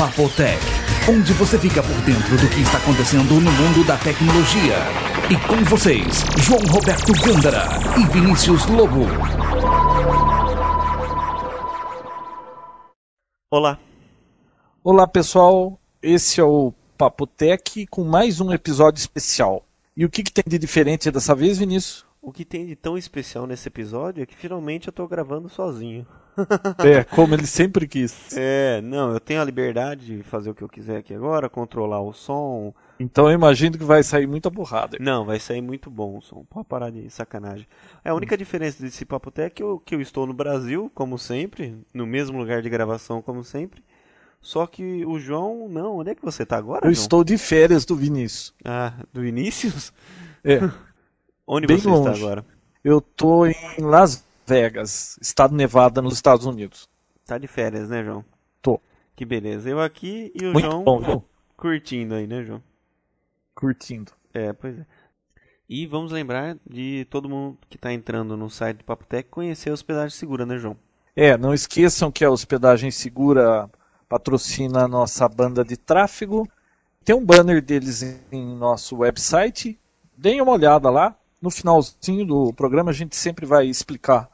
Papotec, onde você fica por dentro do que está acontecendo no mundo da tecnologia. E com vocês, João Roberto Gândara e Vinícius Lobo. Olá. Olá pessoal, esse é o Papotec com mais um episódio especial. E o que, que tem de diferente dessa vez, Vinícius? O que tem de tão especial nesse episódio é que finalmente eu tô gravando sozinho. É, como ele sempre quis. É, não, eu tenho a liberdade de fazer o que eu quiser aqui agora, controlar o som. Então eu imagino que vai sair muita burrada. Não, vai sair muito bom o som. Pode parar de sacanagem. É a única diferença desse Papo Tech é que eu, que eu estou no Brasil, como sempre, no mesmo lugar de gravação, como sempre. Só que o João, não. Onde é que você tá agora? Eu João? estou de férias do Vinícius. Ah, do Inícios? É, Onde Bem você longe. está agora? eu tô em Las Vegas, estado Nevada, nos Estados Unidos. Tá de férias, né, João? Tô. Que beleza. Eu aqui e o Muito João bom, viu? curtindo aí, né, João? Curtindo. É, pois é. E vamos lembrar de todo mundo que está entrando no site do Papotec conhecer a hospedagem segura, né, João? É, não esqueçam que a Hospedagem Segura patrocina a nossa banda de tráfego. Tem um banner deles em, em nosso website. Deem uma olhada lá. No finalzinho do programa a gente sempre vai explicar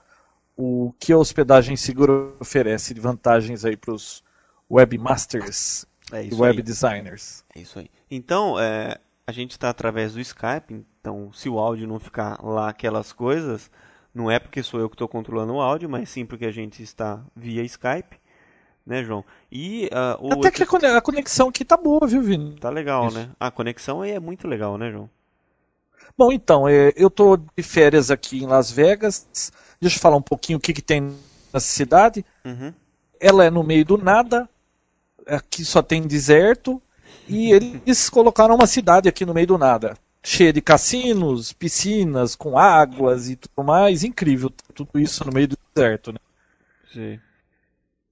o que a Hospedagem Segura oferece de vantagens aí para os webmasters É e web aí. designers. É isso aí. Então, é, a gente está através do Skype, então se o áudio não ficar lá aquelas coisas, não é porque sou eu que estou controlando o áudio, mas sim porque a gente está via Skype, né, João? E o Até que a cone- a conexão aqui tá boa, viu, Vini? tá legal, Isso. né? A conexão aí é muito legal, né, João? Bom, então, é, eu estou de férias aqui em Las Vegas. Deixa eu falar um pouquinho o que, que tem na cidade. Uhum. Ela é no meio do nada, aqui só tem deserto, e eles colocaram uma cidade aqui no meio do nada, cheia de cassinos, piscinas, com águas e tudo mais, incrível, tudo isso no meio do deserto, né? Sim.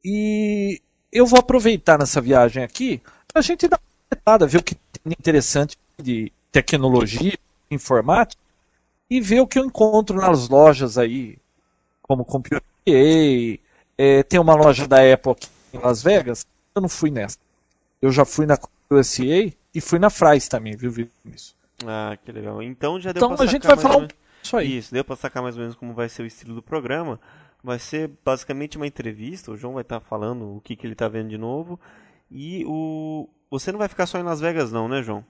E eu vou aproveitar nessa viagem aqui para a gente dar uma olhada, ver o que tem interessante de tecnologia, informática, e ver o que eu encontro nas lojas aí, como Computer é, tem uma loja da Apple aqui em Las Vegas, eu não fui nessa. Eu já fui na USA e fui na Fry's também, viu, Vinícius? Ah, que legal. Então já deu Então pra a gente vai falar um disso aí. Isso, deu pra sacar mais ou menos como vai ser o estilo do programa. Vai ser basicamente uma entrevista, o João vai estar falando o que, que ele tá vendo de novo. E o. Você não vai ficar só em Las Vegas, não, né, João?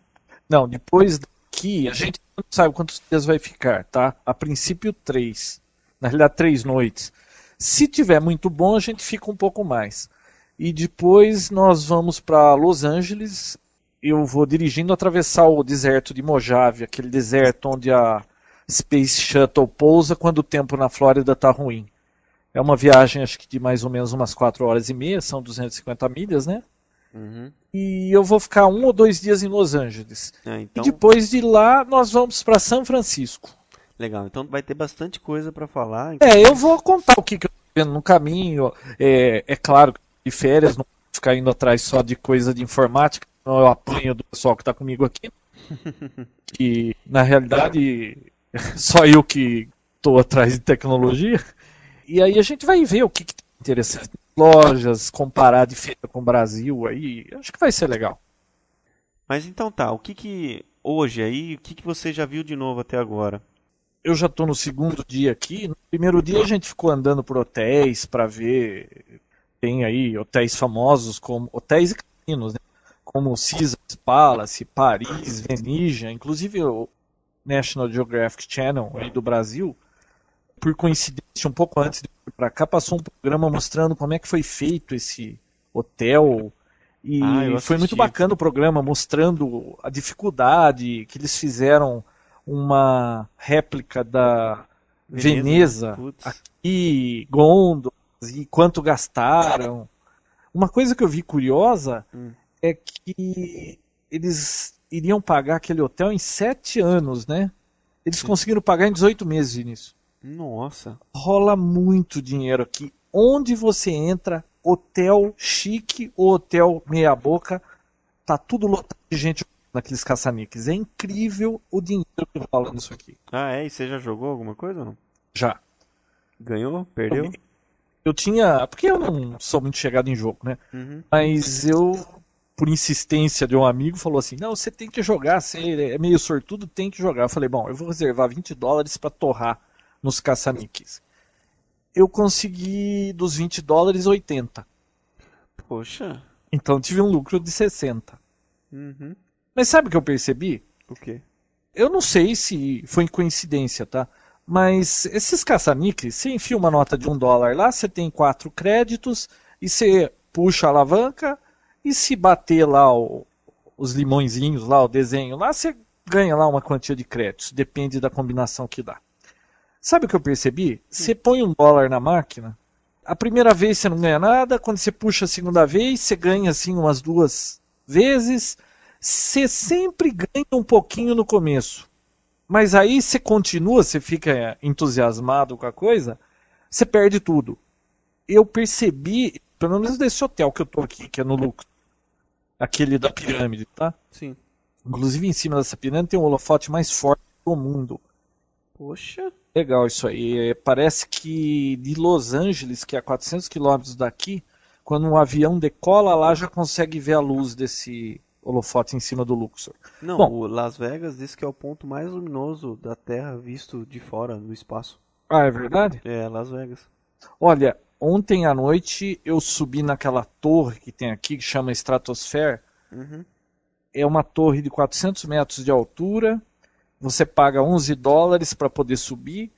Não, depois a gente não sabe quantos dias vai ficar, tá? A princípio, três. Na realidade, três noites. Se tiver muito bom, a gente fica um pouco mais. E depois nós vamos para Los Angeles. Eu vou dirigindo atravessar o deserto de Mojave, aquele deserto onde a Space Shuttle pousa quando o tempo na Flórida está ruim. É uma viagem, acho que de mais ou menos umas 4 horas e meia, são 250 milhas, né? Uhum. E eu vou ficar um ou dois dias em Los Angeles. Ah, então, E depois de lá, nós vamos para São Francisco. legal. Então vai ter bastante coisa pra falar. É, eu vou contar o que, que eu tô vendo no caminho. É, é claro que de férias, não vou ficar indo atrás só de coisa de informática, senão eu apanho do pessoal que está comigo aqui. Que, na realidade, só eu que estou atrás de tecnologia. E aí a gente vai ver o que, que tem interessante. Lojas, comparar de feira com o Brasil, aí acho que vai ser legal. Mas então tá, o que que hoje aí, o que que você já viu de novo até agora? eu já estou no segundo dia aqui. No primeiro dia a gente ficou andando por hotéis para ver. Tem aí hotéis famosos como hotéis e casinos, né? como o Caesars Palace, Paris, Venetian, inclusive o National Geographic Channel aí do Brasil. Por coincidência, um pouco antes de para cá, passou um programa mostrando como é que foi feito esse hotel. E Ah, foi muito bacana o programa, mostrando a dificuldade que eles fizeram uma réplica da Veneza, Veneza, putz. aqui, gôndolas e quanto gastaram. Uma coisa que eu vi curiosa Hum. é que eles iriam pagar aquele hotel em sete anos, né? Eles Sim. conseguiram pagar em 18 meses, Vinícius. Nossa. Rola muito dinheiro aqui. Onde você entra, hotel chique ou hotel meia boca, tá tudo lotado de gente naqueles caça-níqueis. É incrível o dinheiro que rola nisso aqui. Ah, é? E você já jogou alguma coisa ou não? Já. Ganhou? Perdeu? Eu tinha. Porque eu não sou muito chegado em jogo, né? Uhum. Mas eu, por insistência de um amigo, falou assim: não, você tem que jogar, você é meio sortudo, tem que jogar. Eu falei: bom, eu vou reservar 20 dólares para torrar nos caça-níqueis. Eu consegui dos 20 dólares 80. Poxa. Então tive um lucro de 60. Uhum. Mas sabe o que eu percebi? O quê? Eu não sei se foi coincidência, tá? Mas esses caça-níqueis, você enfia uma nota de um dólar lá, você tem quatro créditos e você puxa a alavanca e se bater lá o- os limõezinhos lá, o desenho lá, você ganha lá uma quantia de créditos. Depende da combinação que dá. Sabe o que eu percebi? Você põe um dólar na máquina, a primeira vez você não ganha nada, quando você puxa a segunda vez, você ganha assim umas duas vezes. Você sempre ganha um pouquinho no começo. Mas aí você continua, você fica entusiasmado com a coisa, você perde tudo. Eu percebi, pelo menos desse hotel que eu tô aqui, que é no Lux, aquele da pirâmide, tá? Sim. Inclusive em cima dessa pirâmide tem o holofote mais forte do mundo. Poxa. Legal isso aí. É, Parece que de Los Angeles, que é a 400 quilômetros daqui, quando um avião decola lá já consegue ver a luz desse holofote em cima do Luxor. Não, Bom. o Las Vegas diz que é o ponto mais luminoso da Terra visto de fora, no espaço. Ah, é verdade? É, Las Vegas. Olha, ontem à noite eu subi naquela torre que tem aqui, que chama Stratosphere. Uhum. É uma torre de 400 metros de altura. Você paga 11 dólares para poder subir.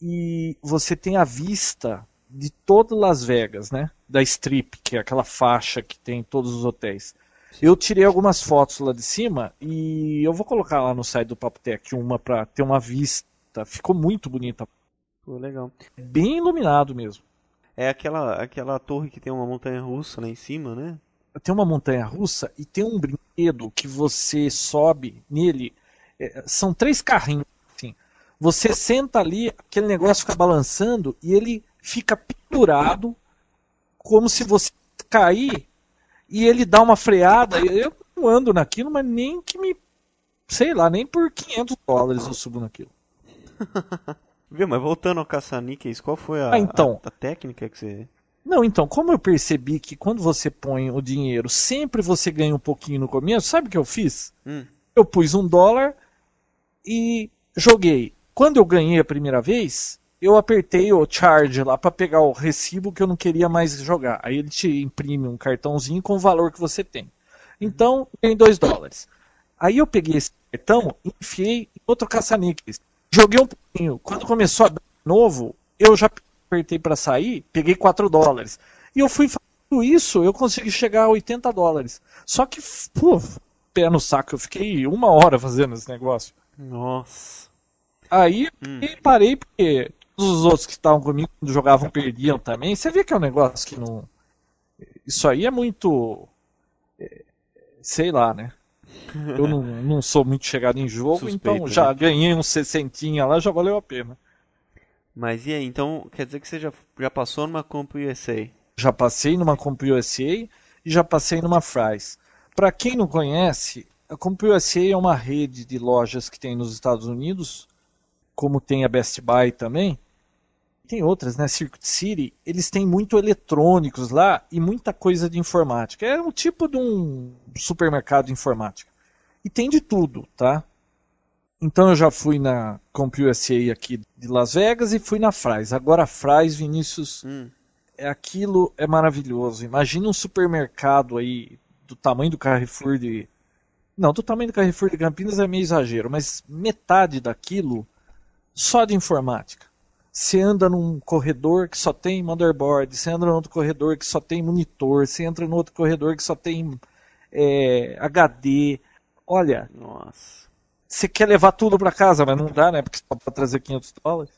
E você tem a vista de todo Las Vegas, né? Da Strip, que é aquela faixa que tem em todos os hotéis. Eu tirei algumas fotos lá de cima e eu vou colocar lá no site do Papotec uma para ter uma vista. Ficou muito bonita. Pô, legal. Bem iluminado mesmo. É aquela, aquela torre que tem uma montanha russa lá em cima, né? tem uma montanha russa e tem um brinquedo que você sobe nele. São três carrinhos. Assim. Você senta ali, aquele negócio fica balançando e ele fica pendurado como se você cair e ele dá uma freada. Eu não ando naquilo, mas nem que me. Sei lá, nem por 500 dólares eu subo naquilo. Viu, mas voltando ao caça-níqueis, qual foi a, Ah, então. a, a técnica que você... Não, então, como eu percebi que quando você põe o dinheiro, sempre você ganha um pouquinho no começo, sabe o que eu fiz? Hum, eu pus um dólar e joguei. Quando eu ganhei a primeira vez, eu apertei o charge lá para pegar o recibo que eu não queria mais jogar. Aí ele te imprime um cartãozinho com o valor que você tem. Então, tem dois dólares. Aí eu peguei esse cartão enfiei em outro caça-níqueis. Joguei um pouquinho. Quando começou a dar novo, eu já apertei para sair, peguei 4 dólares. E eu fui fazendo isso, eu consegui chegar a 80 dólares. Só que, pô, pé no saco, eu fiquei uma hora fazendo esse negócio. Nossa. Aí Hum. eu parei porque todos os outros que estavam comigo quando jogavam perdiam também. Você vê que é um negócio que não. Isso aí é muito. é, Sei lá, né? Eu não, não sou muito chegado em jogo, Suspeito, então já né? ganhei uns 60 lá, já valeu a pena. Mas e aí, então quer dizer que você já, já passou numa Comp USA? Já passei numa Comp USA e já passei numa Fry's. Para quem não conhece, a Comp USA é uma rede de lojas que tem nos Estados Unidos, como tem a Best Buy também. Tem outras, né? Circuit City, eles têm muito eletrônicos lá e muita coisa de informática. É um tipo de um supermercado de informática. E tem de tudo, tá? Então eu já fui na Comp USA aqui de Las Vegas e fui na Fry's. Agora a Fry's, Vinícius, Hum, é aquilo é maravilhoso. Imagina um supermercado aí do tamanho do Carrefour de. Não, do tamanho do Carrefour de Campinas é meio exagero, mas metade daquilo só de informática. Você anda num corredor que só tem motherboard, você anda num outro corredor que só tem monitor, você entra no outro corredor que só tem é, HD. Olha, nossa. você quer levar tudo para casa, mas não dá, né? Porque só para trazer 500 dólares.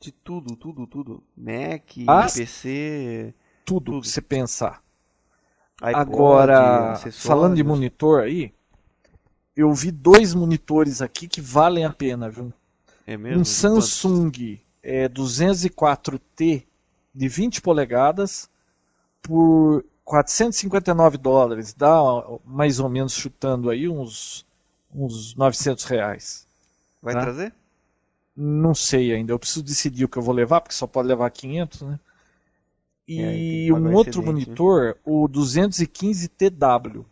De tudo, tudo, tudo. Mac, Ah, PC, Tudo, Tudo. que você pensar. iPod, Agora, falando de monitor aí, eu vi dois monitores aqui que valem a pena, viu? É mesmo? Um Samsung é, 204T de 20 polegadas por 459 dólares, dá mais ou menos chutando aí uns, uns 900 reais. Vai tá? trazer? Não sei ainda, eu preciso decidir o que eu vou levar, porque só pode levar 500, né? E um outro excedente, né? monitor, né? o 215TW.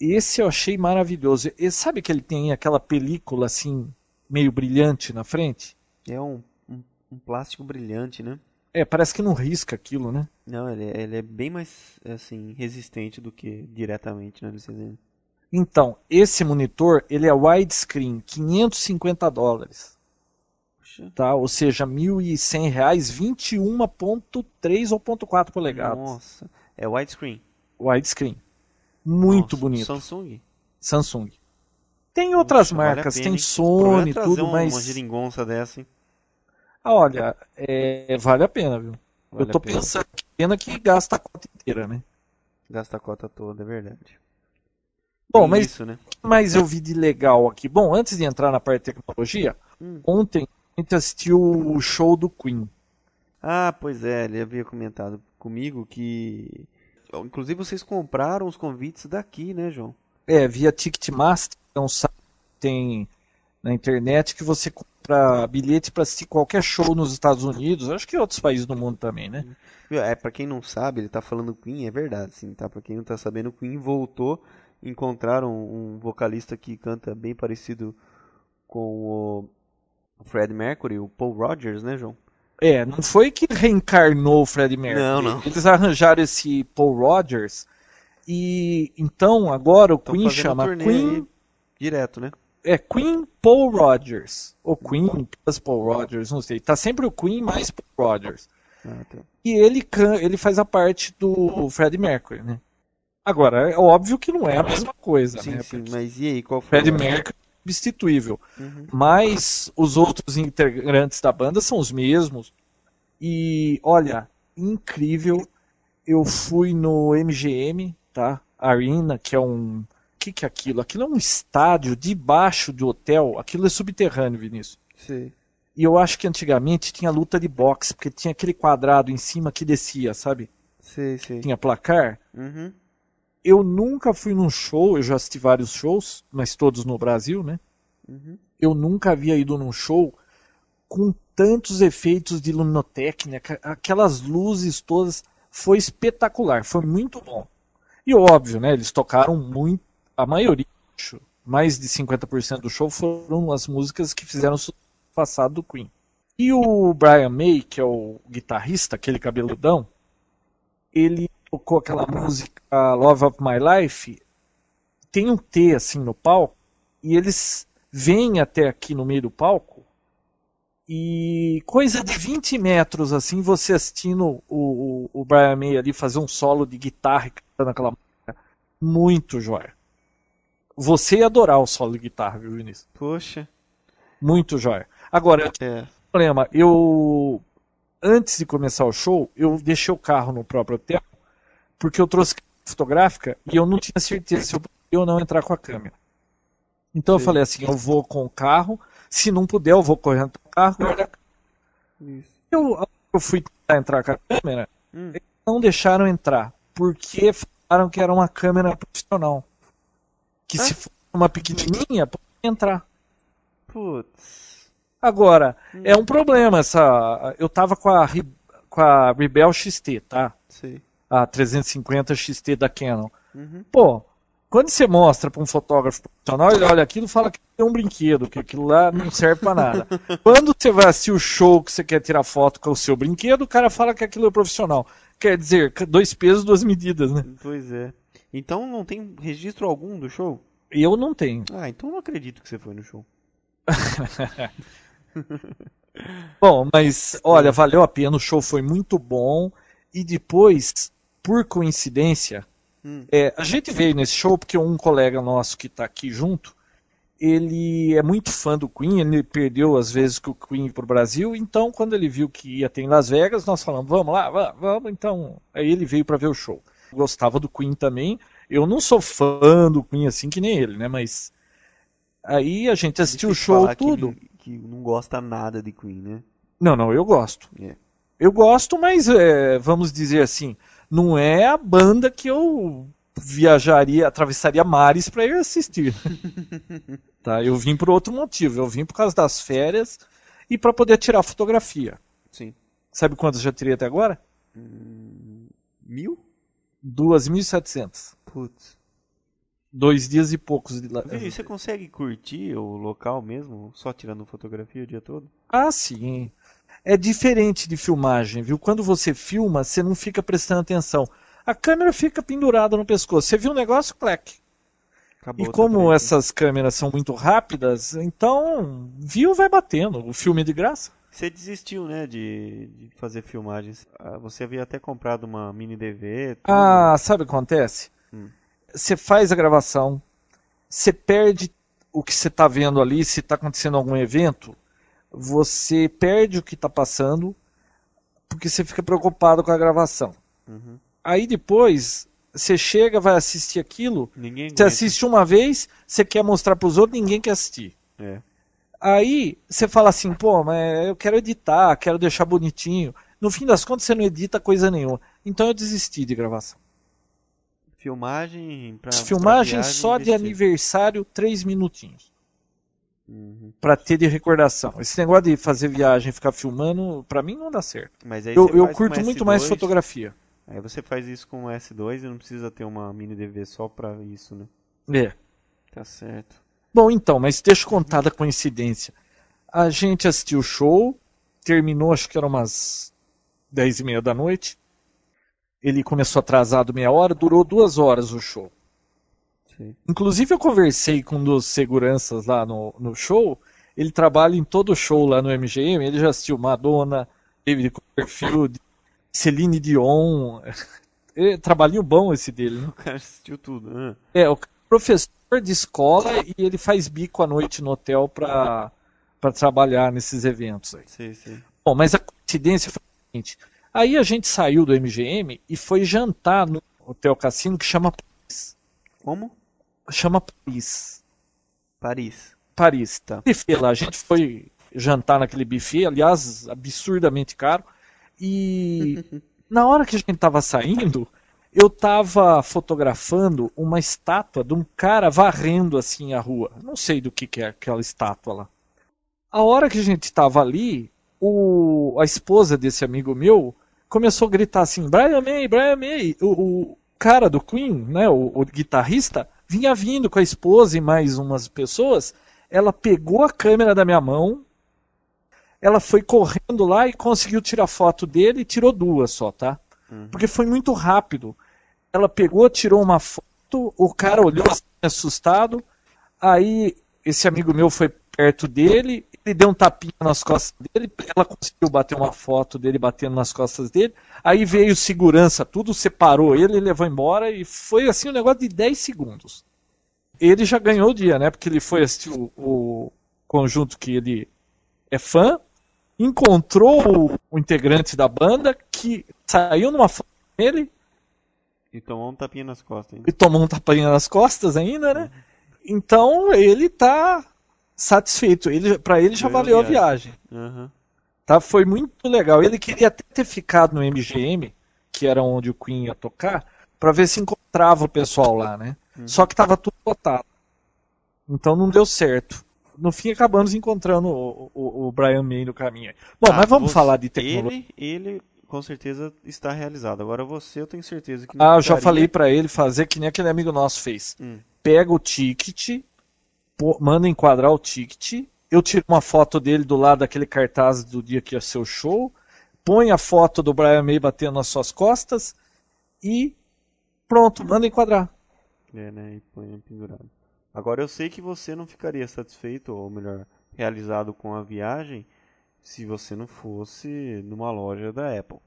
Esse eu achei maravilhoso. E sabe que ele tem aquela película assim, meio brilhante na frente? É um, um, um plástico brilhante, né? É, parece que não risca aquilo, né? Não, ele, é, ele é bem mais assim resistente do que diretamente LCD. Então, esse monitor, ele é widescreen, 550 dólares. Tá? Ou seja, R$ 1.100, 21.3 ou 4 polegadas. Nossa, é widescreen. Widescreen. Muito Nossa, bonito. Samsung? Samsung. Tem outras marcas, vale tem Sony, tudo, uma, mas. Uma geringonça dessa, hein? Ah, olha, é, vale a pena, viu? Vale Eu tô pensando que pena que gasta a cota inteira, né? Gasta a cota toda, é verdade. Bom, mas isso, né? o que mais eu vi de legal aqui? Bom, antes de entrar na parte de tecnologia, hum. ontem a gente assistiu o show do Queen. Ah, pois é, ele havia comentado comigo que. Inclusive vocês compraram os convites daqui, né, João? É, via Ticketmaster, é um site que tem na internet que você compra bilhete para assistir qualquer show nos Estados Unidos, acho que em outros países do mundo também, né? É, para quem não sabe, ele tá falando Queen, é verdade, sim, tá? Para quem não tá sabendo, Queen voltou, encontraram um vocalista que canta bem parecido com o Fred Mercury, o Paul Rogers, né, João? É, não foi que reencarnou o Fred Mercury. Não, não. Eles arranjaram esse Paul Rogers e então agora o Tão Queen chama Queen direto, né? É Queen Paul Rogers. Ou Queen plus Paul Rogers, não sei. Tá sempre o Queen mais Paul Rogers. Ah, tá. E ele, ele faz a parte do Fred Mercury, né? Agora, é óbvio que não é a mesma coisa, sim, né? Sim, mas e aí, qual foi? Fred Mercury substituível. Uhum. Mas os outros integrantes da banda são os mesmos. E, olha, incrível. Eu fui no MGM, tá? Arena, que é um que, que é aquilo? Aquilo é um estádio debaixo do hotel. Aquilo é subterrâneo, Vinícius. Sim. E eu acho que antigamente tinha luta de boxe, porque tinha aquele quadrado em cima que descia, sabe? Sim, sim. Tinha placar. Uhum. Eu nunca fui num show, eu já assisti vários shows, mas todos no Brasil, né? Uhum. Eu nunca havia ido num show com tantos efeitos de luminotécnica, aquelas luzes todas. Foi espetacular, foi muito bom. E óbvio, né? Eles tocaram muito a maioria, mais de 50% do show foram as músicas que fizeram o passado do Queen. E o Brian May, que é o guitarrista, aquele cabeludão, ele tocou aquela música Love of My Life, tem um T assim no palco, e eles vêm até aqui no meio do palco, e coisa de 20 metros assim, você assistindo o, o, o Brian May ali fazer um solo de guitarra cantando aquela música, muito jóia. Você ia adorar o solo de guitarra, viu, Vinícius? Poxa. Muito jóia. Agora, é. problema, eu antes de começar o show, eu deixei o carro no próprio hotel, porque eu trouxe fotográfica e eu não tinha certeza se eu podia ou não entrar com a câmera. Então Sim. eu falei assim, eu vou com o carro, se não puder eu vou correndo o carro. Isso. Eu, eu fui tentar entrar com a câmera, hum. eles não deixaram entrar, porque falaram que era uma câmera profissional que ah? se for uma pequenininha, pode entrar. Putz. Agora, hum. é um problema essa. Eu tava com a, com a Rebel XT, tá? Sim. A 350 XT da Canon. Uhum. Pô, quando você mostra para um fotógrafo profissional, ele olha aquilo e fala que é um brinquedo, que aquilo lá não serve para nada. quando você vai assistir o show que você quer tirar foto com o seu brinquedo, o cara fala que aquilo é profissional. Quer dizer, dois pesos, duas medidas, né? Pois é. Então não tem registro algum do show? Eu não tenho. Ah, então não acredito que você foi no show. bom, mas olha, valeu a pena, o show foi muito bom. E depois, por coincidência, hum. é, a gente veio nesse show porque um colega nosso que está aqui junto, ele é muito fã do Queen, ele perdeu às vezes que o Queen para o Brasil, então quando ele viu que ia ter em Las Vegas, nós falamos, vamos lá, vamos, vamos então. Aí ele veio para ver o show gostava do Queen também. Eu não sou fã do Queen assim que nem ele, né? Mas aí a gente assistiu o show tudo. Que, que, não gosta nada de Queen, né? Não, não, eu gosto. É. Eu gosto, mas é, vamos dizer assim, não é a banda que eu viajaria, atravessaria mares para ir assistir. tá? Eu vim por outro motivo. Eu vim por causa das férias e para poder tirar fotografia. Sim. Sabe quantas já tirei até agora? Hum, mil? 2.700. Putz. Dois dias e poucos de lá. Vini, você consegue curtir o local mesmo, só tirando fotografia o dia todo? Ah, sim. É diferente de filmagem, viu? Quando você filma, você não fica prestando atenção. A câmera fica pendurada no pescoço. Você viu um negócio, clac. Acabou, E tá como preto. essas câmeras são muito rápidas, então viu vai batendo. O filme é de graça. Você desistiu, né, de, de fazer filmagens. Ah, Você havia até comprado uma mini DV. tudo. Ah, sabe o que acontece? Hum. Você faz a gravação, você perde o que você está vendo ali, se está acontecendo algum evento, você perde o que está passando, porque você fica preocupado com a gravação. Uhum. Aí depois, você chega, vai assistir aquilo, Ninguém você assiste uma vez, você quer mostrar para os outros, ninguém quer assistir. É. Aí você fala assim, pô, mas eu quero editar, quero deixar bonitinho. No fim das contas, você não edita coisa nenhuma. Então eu desisti de gravação. Filmagem pra. Filmagem pra viagem, só de investir. aniversário, três minutinhos. Uhum. Pra ter de recordação. Esse negócio de fazer viagem e ficar filmando, pra mim não dá certo. Mas aí Eu, eu curto muito mais S2, fotografia. Aí você faz isso com o S2 e não precisa ter uma mini DV só pra isso, né? É. Tá certo. Bom, então, mas deixa eu contar da coincidência. A gente assistiu o show, terminou, acho que era umas dez e meia da noite. Ele começou atrasado meia hora, durou duas horas o show. Sim. Inclusive eu conversei com um dos seguranças lá no, no show. Ele trabalha em todo show lá no MGM. Ele já assistiu Madonna, David Copperfield, Celine Dion. É, trabalhinho bom esse dele, né? O cara assistiu tudo. Ah, É, o cara é professor de escola e ele faz bico à noite no hotel para para trabalhar nesses eventos aí. sei, sei. Bom, mas a coincidência foi a seguinte. Aí a gente saiu do MGM e foi jantar no hotel cassino que chama Paris. Como? Chama Paris. Paris. Paris. Tá. Buffet lá. A gente foi jantar naquele buffet, aliás, absurdamente caro. E na hora que a gente tava saindo, eu tava fotografando uma estátua de um cara varrendo assim a rua. Não sei do que, que é aquela estátua lá. A hora que a gente tava ali, o, a esposa desse amigo meu começou a gritar assim: Brian May, Brian May. O, o cara do Queen, né, o, o guitarrista, vinha vindo com a esposa e mais umas pessoas. Ela pegou a câmera da minha mão, ela foi correndo lá e conseguiu tirar foto dele e tirou duas só, tá? Uhum. Porque foi muito rápido. Ela pegou, tirou uma foto, o cara olhou assim, assustado, aí esse amigo meu foi perto dele, ele deu um tapinha nas costas dele, ela conseguiu bater uma foto dele batendo nas costas dele, aí veio segurança, tudo separou ele, ele levou embora e foi assim um negócio de 10 segundos. Ele já ganhou o dia, né? Porque ele foi assistir o, o conjunto que ele é fã, encontrou o, o integrante da banda que saiu numa foto dele E tomou um tapinha nas costas, hein? e tomou um tapinha nas costas ainda, né? Então ele tá satisfeito. Ele, para ele já valeu a viagem. Aham. Tá? Foi muito legal. Ele queria até ter ficado no MGM, que era onde o Queen ia tocar, para ver se encontrava o pessoal lá, né? Só que tava tudo lotado. Então não deu certo. No fim acabamos encontrando o, o, o Brian May no caminho. Bom, Ah, mas vamos você- falar de tecnologia. Ele, ele com certeza está realizado. Agora você, eu tenho certeza que não Ah, eu já falei pra ele fazer que nem aquele amigo nosso fez. Hum. Pega o ticket, manda enquadrar o ticket, eu tiro uma foto dele do lado daquele cartaz do dia que ia ser o show, põe a foto do Brian May batendo nas suas costas e pronto, manda enquadrar. É, né? E põe pendurado. Agora eu sei que você não ficaria satisfeito, ou melhor, realizado com a viagem, se você não fosse numa loja da Apple.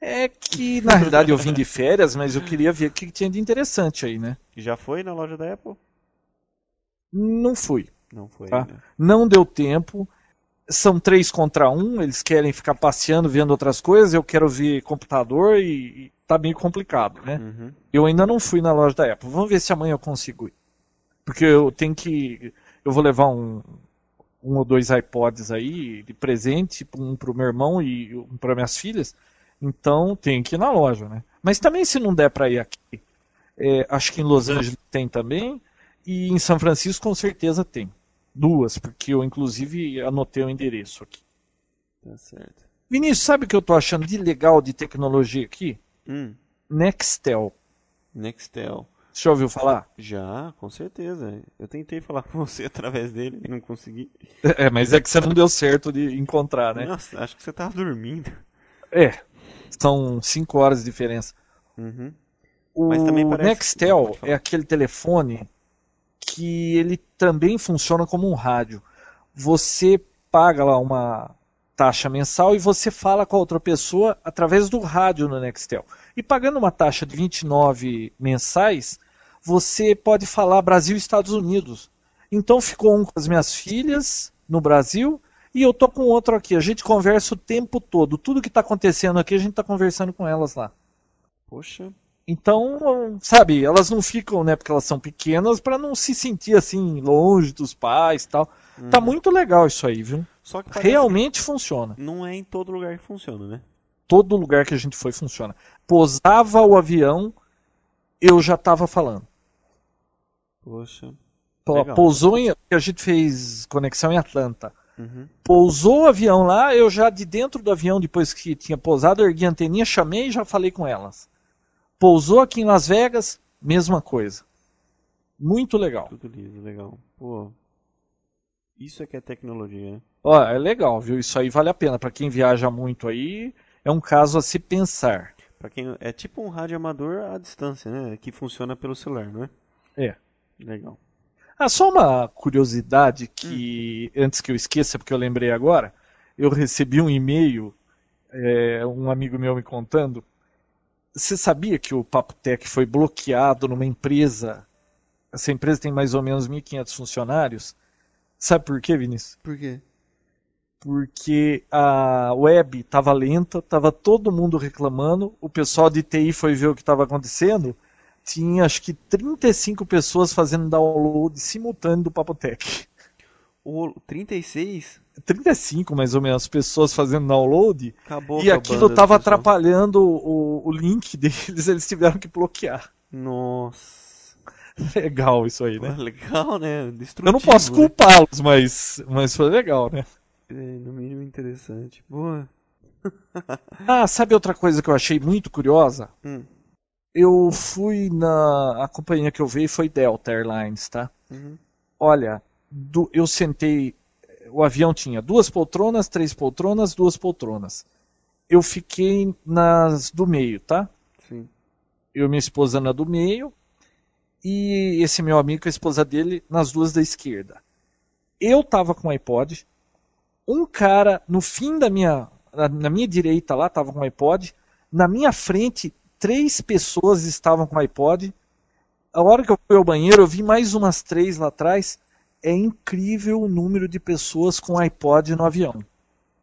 É que na realidade eu vim de férias, mas eu queria ver o que tinha de interessante aí, né? Já foi na loja da Apple? Não fui. Não foi, Tá. né? Não deu tempo. São três contra um, eles querem ficar passeando, vendo outras coisas, eu quero ver computador e, e tá meio complicado, né? Uhum. Eu ainda não fui na loja da Apple. Vamos ver se amanhã eu consigo ir. Porque eu tenho que. Eu vou levar um, um ou dois iPods aí de presente, um pro meu irmão e um para minhas filhas. Então tenho que ir na loja, né? Mas também se não der para ir aqui, é, acho que em Los Angeles tem também. E em São Francisco com certeza tem. Duas, porque eu inclusive anotei o endereço aqui. Tá certo. Vinícius, sabe o que eu tô achando de legal de tecnologia aqui? Hum, Nextel. Nextel. Você já ouviu falar? Já, com certeza. Eu tentei falar com você através dele e não consegui. É, mas é que você não deu certo de encontrar, né? Nossa, acho que você tava dormindo. É. São 5 horas de diferença. Uhum. O Mas também parece- Nextel é aquele telefone que ele também funciona como um rádio. Você paga lá uma taxa mensal e você fala com a outra pessoa através do rádio no Nextel. E pagando uma taxa de 29 mensais, você pode falar Brasil e Estados Unidos. Então ficou um com as minhas filhas no Brasil e eu tô com outro aqui. A gente conversa o tempo todo. Tudo que está acontecendo aqui a gente está conversando com elas lá. Poxa, Então, sabe, elas não ficam, né, porque elas são pequenas, para não se sentir assim, longe dos pais e tal. Tá muito legal isso aí, viu? só que Realmente funciona. que não é em todo lugar que funciona, né? Todo lugar que a gente foi funciona. Posava o avião, eu já tava falando. Poxa. Legal. Pousou em. A gente fez conexão em Atlanta. Uhum. Pousou o avião lá, eu já de dentro do avião, depois que tinha pousado, ergui a anteninha, chamei e já falei com elas. Pousou aqui em Las Vegas, mesma coisa. Muito legal. Tudo liso, legal. Pô. Isso é que é tecnologia, né? Ó, é legal, viu? Isso aí vale a pena. Para quem viaja muito aí, é um caso a se pensar. Pra quem é tipo um rádio amador à distância, né? Que funciona pelo celular, não é? É. Legal. Ah, só uma curiosidade que, antes que eu esqueça, porque eu lembrei agora, eu recebi um e-mail, é, um amigo meu me contando. Você sabia que o Papotec foi bloqueado numa empresa? Essa empresa tem mais ou menos 1.500 funcionários. Sabe por quê, Vinícius? Por quê? porque a web estava lenta, estava todo mundo reclamando, o pessoal de TI foi ver o que estava acontecendo, tinha acho que 35 pessoas fazendo download simultâneo do Papotec. O 36 35 mais ou menos pessoas fazendo download acabou e aquilo estava atrapalhando o, o link deles, eles tiveram que bloquear. Nossa. Legal isso aí, Pô, né? legal, né? Eu não posso né? culpá-los, mas, mas foi legal, né? É, no mínimo interessante. Boa. Ah, sabe outra coisa que eu achei muito curiosa? Hum. Eu fui na. A companhia que eu vi foi Delta Airlines, tá? Uhum. Olha, do- eu sentei. O avião tinha duas poltronas, três poltronas, duas poltronas. Eu fiquei nas do meio, tá? Sim. Eu e minha esposa na do meio. E esse meu amigo a esposa dele nas duas da esquerda. Eu tava com o iPod. Um cara no fim da minha. Na na minha direita lá tava com o iPod. Na minha frente, três pessoas estavam com o iPod. A hora que eu fui ao banheiro, eu vi mais umas três lá atrás. É incrível o número de pessoas com iPod no avião.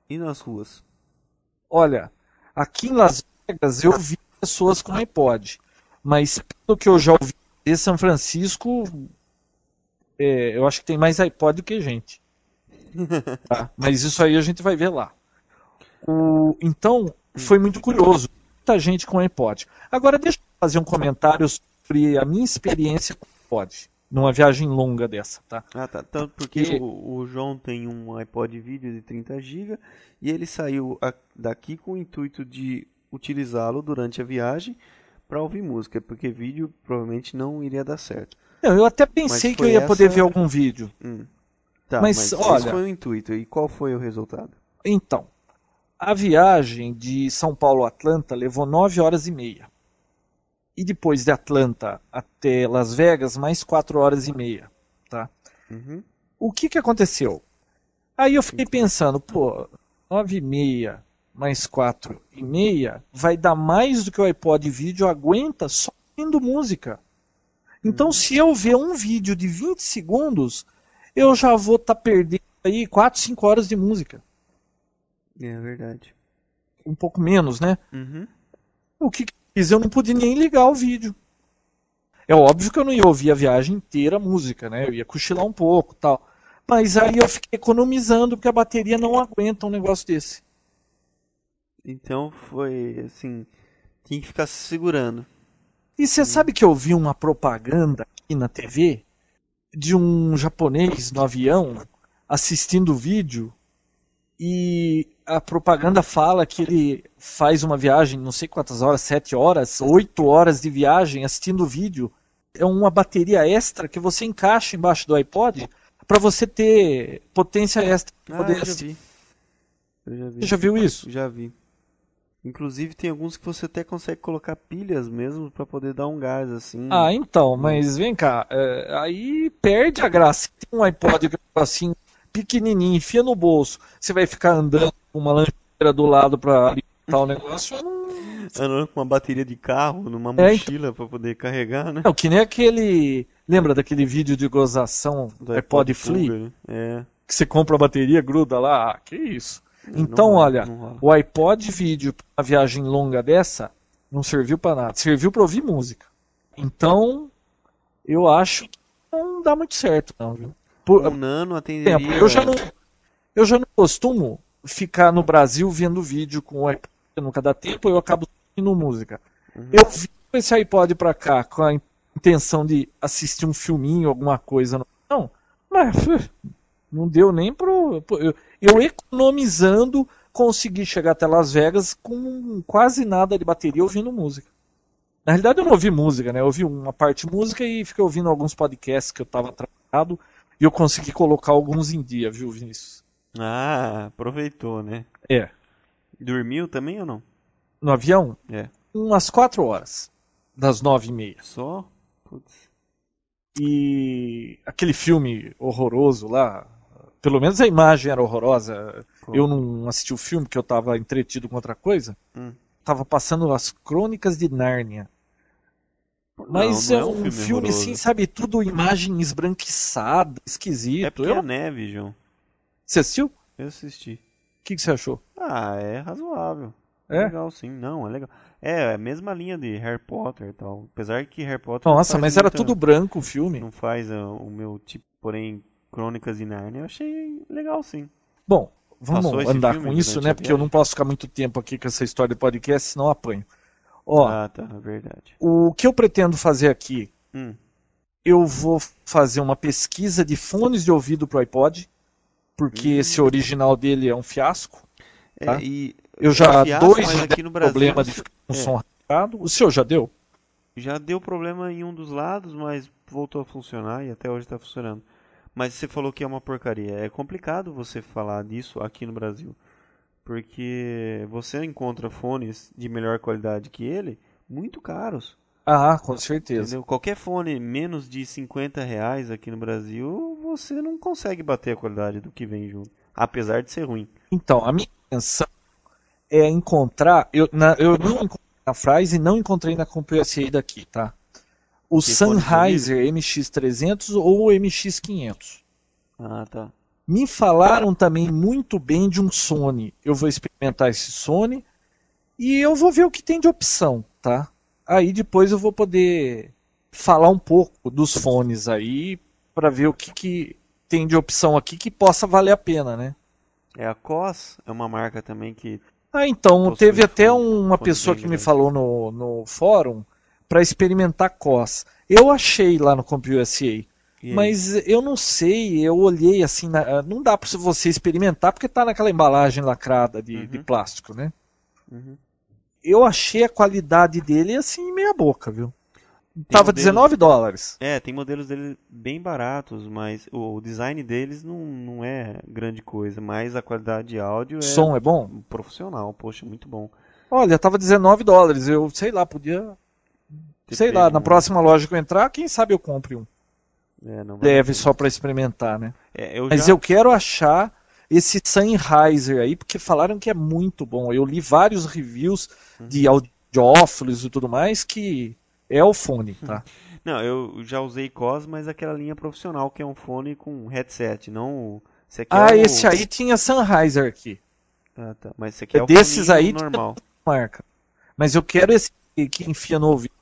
E nas ruas? Olha, aqui em Las Vegas eu vi pessoas com iPod, mas pelo que eu já ouvi de São Francisco, é, eu acho que tem mais iPod do que gente. Tá? Mas isso aí a gente vai ver lá. O- então, foi muito curioso. Muita gente com iPod. Agora, deixa eu fazer um comentário sobre a minha experiência com iPod. Numa viagem longa dessa, tá? Ah, tá. Tanto porque Porque- o, o João tem um iPod vídeo de 30 GB e ele saiu a- daqui com o intuito de utilizá-lo durante a viagem para ouvir música, porque vídeo provavelmente não iria dar certo. Não, eu até pensei que eu ia poder essa- ver algum vídeo. Hum. Tá, Mas, mas, olha- esse foi o intuito. E qual foi o resultado? Então, a viagem de São Paulo a Atlanta levou 9 horas e meia. E depois de Atlanta até Las Vegas, mais 4 horas e meia. Tá? Uhum. O que, que aconteceu? Aí eu fiquei pensando, pô, 9 e meia mais 4 e meia vai dar mais do que o iPod vídeo aguenta só ouvindo música. Então, se eu ver um vídeo de 20 segundos, eu já vou estar perdendo aí 4, 5 horas de música. É verdade. Um pouco menos, né? Uhum. O que que eu fiz? Eu não pude nem ligar o vídeo. É óbvio que eu não ia ouvir a viagem inteira a música, né? Eu ia cochilar um pouco tal. Mas aí eu fiquei economizando porque a bateria não aguenta um negócio desse. Então foi assim, tinha que ficar se segurando. E você sabe que eu vi uma propaganda aqui na TV de um japonês no avião assistindo o vídeo e a propaganda fala que ele faz uma viagem, não sei quantas horas, sete horas, oito horas de viagem assistindo o vídeo. É uma bateria extra que você encaixa embaixo do iPod para você ter potência extra. Ah, poder eu já assistir. vi. Eu já vi. Você já viu isso? Já vi. Inclusive tem alguns que você até consegue colocar pilhas mesmo pra poder dar um gás assim. Ah, então, mas vem cá, é, aí perde a graça. Tem um iPod assim, pequenininho, enfia no bolso, você vai ficar andando com uma lancheira do lado pra alimentar o negócio. Não, Andando com uma bateria de carro numa É, mochila pra poder carregar, né? não, que nem aquele. Lembra daquele vídeo de gozação do iPod Flea? Cougar, né? É. Que você compra a bateria, gruda lá? Ah, que isso. Não Então, rola, olha, não o iPod vídeo pra uma viagem longa dessa não serviu pra nada. Serviu pra ouvir música. Então, eu acho que não dá muito certo, não, viu? Por, O Nano atenderia. exemplo, eu já não, eu já não costumo ficar no Brasil vendo vídeo com o iPod, nunca dá tempo, eu acabo ouvindo música. Uhum. Eu vi esse iPod pra cá com a intenção de assistir um filminho, alguma coisa. Não, mas não deu nem pro. Eu, eu economizando consegui chegar até Las Vegas com quase nada de bateria ouvindo música. Na realidade eu não ouvi música, né? Eu ouvi uma parte de música e fiquei ouvindo alguns podcasts que eu estava atrasado e eu consegui colocar alguns em dia, viu, Vinícius? Ah, aproveitou, né? É. Dormiu também ou não? No avião, É. umas quatro horas, das nove e meia. Só? Putz. E aquele filme horroroso lá, pelo menos a imagem era horrorosa. Eu não assisti o filme porque eu estava entretido com outra coisa. Hum. Tava passando as Crônicas de Nárnia. Mas Não, é não um filme, horroroso. assim, sabe, tudo imagem esbranquiçada, É esquisito. porque Eu... é neve, João. Você assistiu? O Eu assisti. que, que você achou? Ah, é razoável. É? Legal sim, não, é legal. É, é a mesma linha de Harry Potter e tal. Apesar que Harry Potter. Nossa, mas era tudo branco o filme. Não faz ah, o meu tipo, porém, Crônicas de Narnia, eu achei legal sim. Bom, vamos Passou andar com isso, né? Porque eu não posso ficar muito tempo aqui com essa história de podcast, senão eu apanho. Ó, Ah, tá, é verdade. o que eu pretendo fazer aqui Hum, eu vou fazer uma pesquisa de fones de ouvido pro iPod, porque Hum. esse original dele é um fiasco. é, Tá. e Eu já é fiasco, dois aqui no Brasil problema de ficar com é, som rasgado. O seu já deu? já deu problema em um dos lados, mas voltou a funcionar e até hoje está funcionando. Mas você falou que é uma porcaria. É complicado você falar disso aqui no Brasil, porque você encontra fones de melhor qualidade que ele muito caros. Ah, com certeza. Entendeu? Qualquer fone menos de 50 reais aqui no Brasil, você não consegue bater a qualidade do que vem junto. Apesar de ser ruim. Então, a minha intenção é encontrar. Eu, na- eu não encontrei na Fry's e não encontrei na CompuSA daqui, tá? O Que Sennheiser MX300 ou o MX500. Ah, tá. Me falaram também muito bem de um Sony. Eu vou experimentar esse Sony e eu vou ver o que tem de opção, tá? Aí depois eu vou poder falar um pouco dos fones aí para ver o que, que tem de opção aqui que possa valer a pena, né? É a COS, é uma marca também que Ah, então, teve até uma pessoa que me falou no, no fórum para experimentar COS. Eu achei lá no CompUSA, mas eu não sei, eu olhei assim, na- não dá para você experimentar porque tá naquela embalagem lacrada de, Uhum. de plástico, né? Uhum. Eu achei a qualidade dele assim meia boca, viu? Tava modelos- 19 dólares. É, tem modelos dele bem baratos, mas o design deles não, não é grande coisa, mas a qualidade de áudio é Som é bom? profissional, poxa, muito bom. Olha, tava 19 dólares. Eu sei lá, podia, sei lá, pego na um- próxima loja que eu entrar, quem sabe eu compre um. É, Deve só para experimentar, né? É, eu Mas já- eu quero achar esse Sennheiser aí, porque falaram que é muito bom. Eu li vários reviews Uhum. de audiófilos e tudo mais que é o fone, tá? Não, eu já usei COS, mas aquela linha profissional que é um fone com headset, não o... Esse aqui ah, é o- esse aí tinha Sennheiser aqui, Ah, tá. Mas esse aqui é o Desses foninho aí tinha- normal. marca. Mas eu quero esse que enfia no ouvido.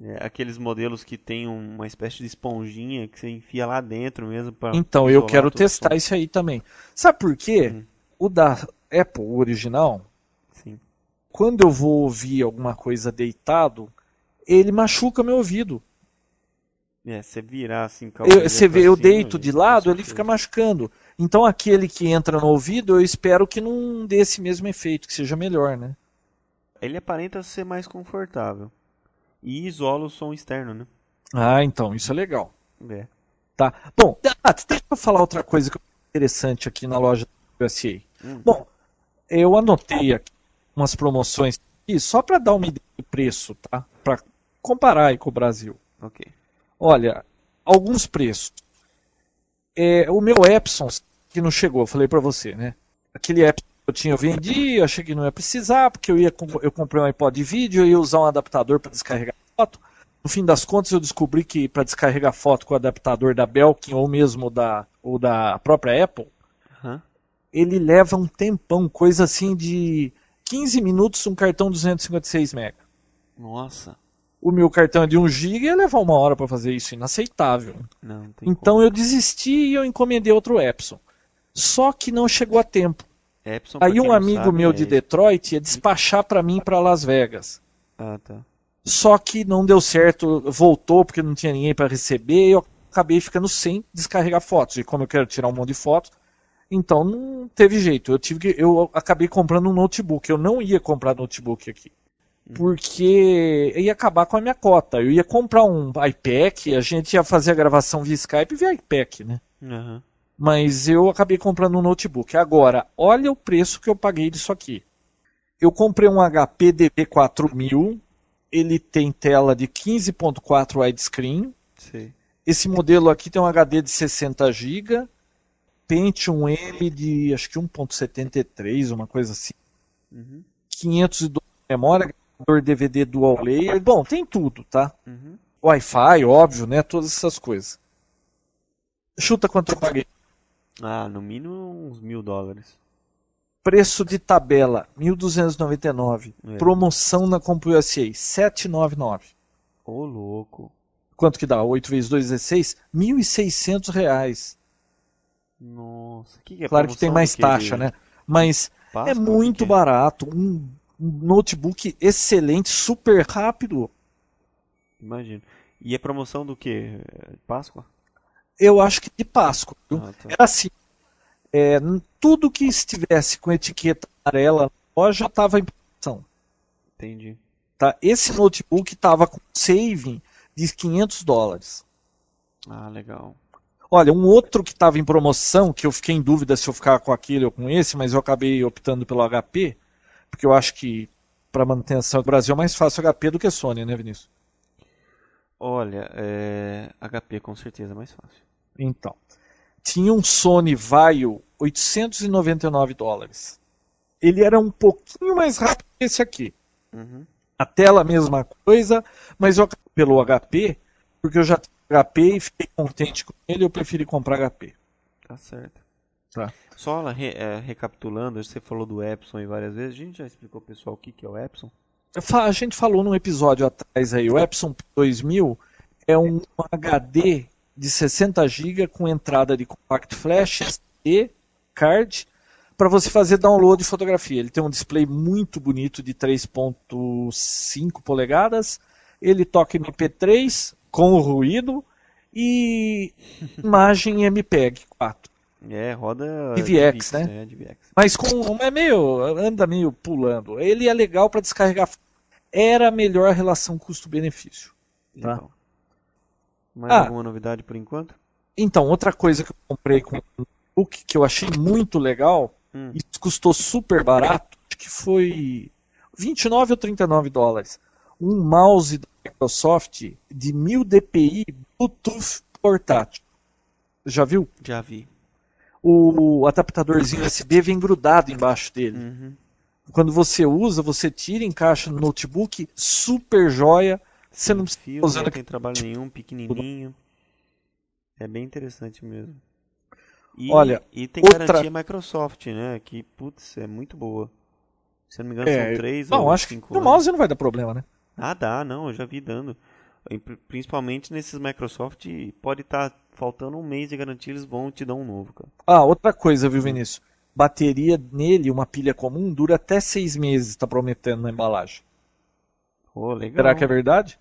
É, aqueles modelos que tem uma espécie de esponjinha que você enfia lá dentro mesmo para Então eu quero testar esse aí também. Sabe por quê? Hum. O da Apple, o original, Sim. quando eu vou ouvir alguma coisa deitado, ele machuca meu ouvido. É, você virar assim, Eu, você vê, eu deito de lado, ele fica machucando. Então aquele que entra no ouvido, eu espero que não dê esse mesmo efeito, que seja melhor, né? Ele aparenta ser mais confortável. E isola o som externo, né? Ah, então, isso é legal. É. Tá. Bom, ah, deixa eu falar outra coisa interessante aqui na loja do USA. Hum. Bom, eu anotei aqui umas promoções aqui, só para dar uma ideia do preço, tá? Para comparar aí com o Brasil. Ok. Olha, alguns preços. É, o meu Epson, que não chegou, eu falei para você, né? Aquele Epson eu tinha, eu vendi, eu achei que não ia precisar, porque eu ia eu comprei um iPod de vídeo, eu ia usar um adaptador para descarregar foto. No fim das contas, eu descobri que para descarregar foto com o adaptador da Belkin ou mesmo da, ou da própria Apple, Aham. ele leva um tempão, coisa assim de 15 minutos um cartão 256 MB. Nossa. O meu cartão é de 1 GB ia levar uma hora para fazer isso, inaceitável. Não, não tem Então eu desisti e eu encomendei outro Epson. Só que não chegou a tempo. Epson, Aí um amigo sabe, meu é de Detroit ia despachar para mim para Las Vegas. Ah, tá. Só que não deu certo, voltou porque não tinha ninguém para receber e eu acabei ficando sem descarregar fotos. E como eu quero tirar um monte de fotos, então não teve jeito. Eu tive que eu acabei comprando um notebook. Eu não ia comprar notebook aqui. Porque ia acabar com a minha cota. Eu ia comprar um iPad, a gente ia fazer a gravação via Skype via iPad, né? Aham. Mas eu acabei comprando um notebook. Agora, olha o preço que eu paguei disso aqui. Eu comprei um HP DB4000. Ele tem tela de 15.4 widescreen. Sei. Esse modelo aqui tem um HD de 60 GB. Pentium M de acho que 1.73, uma coisa assim. Uhum. 512 de memória, gravador DVD dual layer. Bom, tem tudo, tá? Uhum. Wi-Fi, óbvio, né? Todas essas coisas. Chuta quanto eu paguei. Ah, no mínimo uns mil dólares. Preço de tabela, 1.299. É. Promoção na CompuSA, 799. Ô, louco. Quanto que dá? 8 vezes 2, 16? 1.600 reais. Nossa. Que que é Claro que tem mais quê? taxa, De né? Mas Páscoa? é que muito que é? barato. Um, um notebook excelente, super rápido. Imagino. E é promoção do quê? Páscoa? Eu acho que de Páscoa. Ah, tá. Era assim. é, tudo que estivesse com etiqueta amarela na loja estava em promoção. Entendi. Tá? Esse notebook estava com saving de 500 dólares. Ah, legal. Olha, um outro que estava em promoção, que eu fiquei em dúvida se eu ficava com aquele ou com esse, mas eu acabei optando pelo HP, porque eu acho que para manutenção do Brasil é mais fácil HP do que Sony, né, Vinícius? Olha, é... HP com certeza é mais fácil. Então, tinha um Sony Vaio 899 dólares. Ele era um pouquinho mais rápido que esse aqui. Uhum. A tela mesma coisa, mas eu acabei pelo HP, porque eu já tenho HP e fiquei contente com ele, eu preferi comprar HP. Tá certo. Tá. Só re- é, recapitulando, você falou do Epson aí várias vezes. A gente já explicou pro pessoal o que, que é o Epson? A gente falou num episódio atrás aí, o Epson 2000 é um HD de 60 GB com entrada de compact flash, SD, card, para você fazer download de fotografia. Ele tem um display muito bonito de 3.5 polegadas, ele toca MP3 com ruído e imagem MPEG 4. É, roda DVX, DVX, né? É, DVX. Mas com é meio anda meio pulando. Ele é legal para descarregar. Era a melhor relação custo-benefício. Tá. Legal. Mais Ah. alguma novidade por enquanto? Então, outra coisa que eu comprei com o book que eu achei muito legal, Hum. e custou super barato, acho que foi 29 ou 39 dólares. Um mouse da Microsoft de 1000 dpi Bluetooth portátil. Já viu? Já vi. O adaptadorzinho USB vem grudado embaixo dele. Uhum. Quando você usa, você tira, encaixa no notebook, super joia. Você não precisa Fio, usando não tem trabalho nenhum, pequenininho. É bem interessante mesmo. E, Olha, e tem outra- garantia Microsoft, né? Que, putz, é muito boa. Se eu não me engano, É, são três Não, ou acho que cinco no anos. mouse não vai dar problema, né? Ah, dá, não, eu já vi dando. Pri- Principalmente nesses Microsoft, pode estar faltando um mês de garantia, eles vão te dar um novo, cara. Ah, outra coisa, viu, Vinícius? Bateria nele, uma pilha comum, dura até seis meses, está prometendo na embalagem. Pô, legal. Será que é verdade?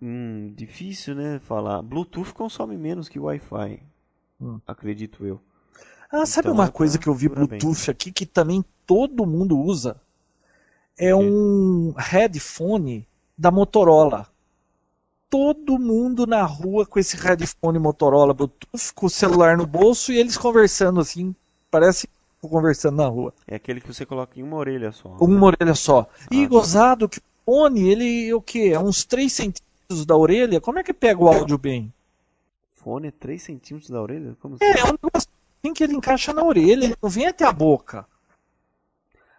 Hum, difícil, né? Falar. Bluetooth consome menos que Wi-Fi. Hum. Acredito eu. Ah, sabe Então, uma tá, coisa que eu vi dura bem. Bluetooth aqui que também todo mundo usa? É um headphone da Motorola. Todo mundo na rua com esse headphone Motorola Bluetooth, com o celular no bolso e eles conversando assim. Parece que estão conversando na rua. É aquele que você coloca em uma orelha só. né? Uma orelha só. E Ah, gozado que o fone, ele o quê? É uns 3 centímetros da orelha? Como é que pega o áudio bem? Fone é 3 centímetros da orelha? Como assim? É, é um negócio assim que ele encaixa na orelha, ele não vem até a boca.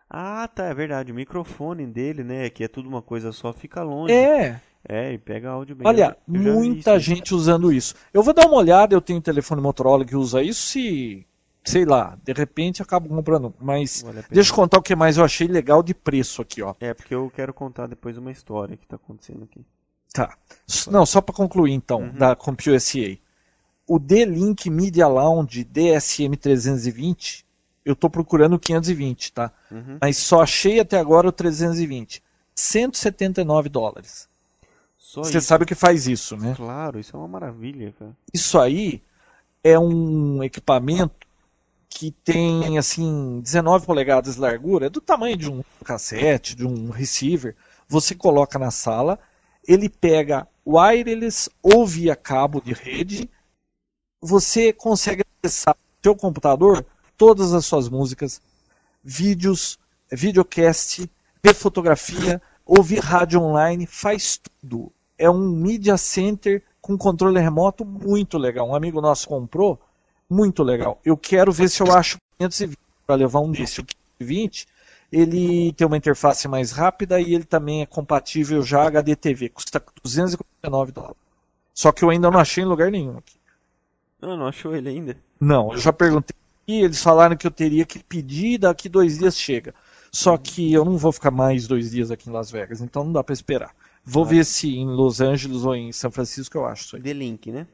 Ah, tá, é verdade. O microfone dele, né? Que é tudo uma coisa só, fica longe. É, É, e pega áudio bem. olha, muita gente usando isso. Eu vou dar uma olhada, eu tenho um telefone Motorola que usa isso, se, sei lá, de repente acabo comprando. Mas Vale deixa eu contar o que mais eu achei legal de preço aqui, ó. É, porque eu quero contar depois uma história que tá acontecendo aqui. Tá. Não, só para concluir então, Uhum. da CompuSA. O D-Link Media Lounge DSM320, eu tô procurando o 520, tá? Uhum. Mas só achei até agora o 320. 179 dólares. Só Você isso. sabe o que faz isso, né? Claro, isso é uma maravilha, cara. Isso aí é um equipamento que tem assim 19 polegadas de largura, é do tamanho de um cassete, de um receiver. Você coloca na sala, ele pega wireless ou via cabo de rede. Você consegue acessar no seu computador todas as suas músicas, vídeos, videocast, ver fotografia, ouvir rádio online, faz tudo. É um media center com controle remoto muito legal. Um amigo nosso comprou, muito legal. Eu quero ver se eu acho 520 para levar um desse. O 520 ele tem uma interface mais rápida e ele também é compatível já HDTV. Custa 249 dólares. Só que eu ainda não achei em lugar nenhum aqui. Ah, não achou ele ainda? Não, eu já perguntei e eles falaram que eu teria que pedir daqui dois dias chega. Só que eu não vou ficar mais dois dias aqui em Las Vegas, então não dá para esperar. Vou Ah. ver se em Los Angeles ou em São Francisco eu acho isso aí. The Link, né?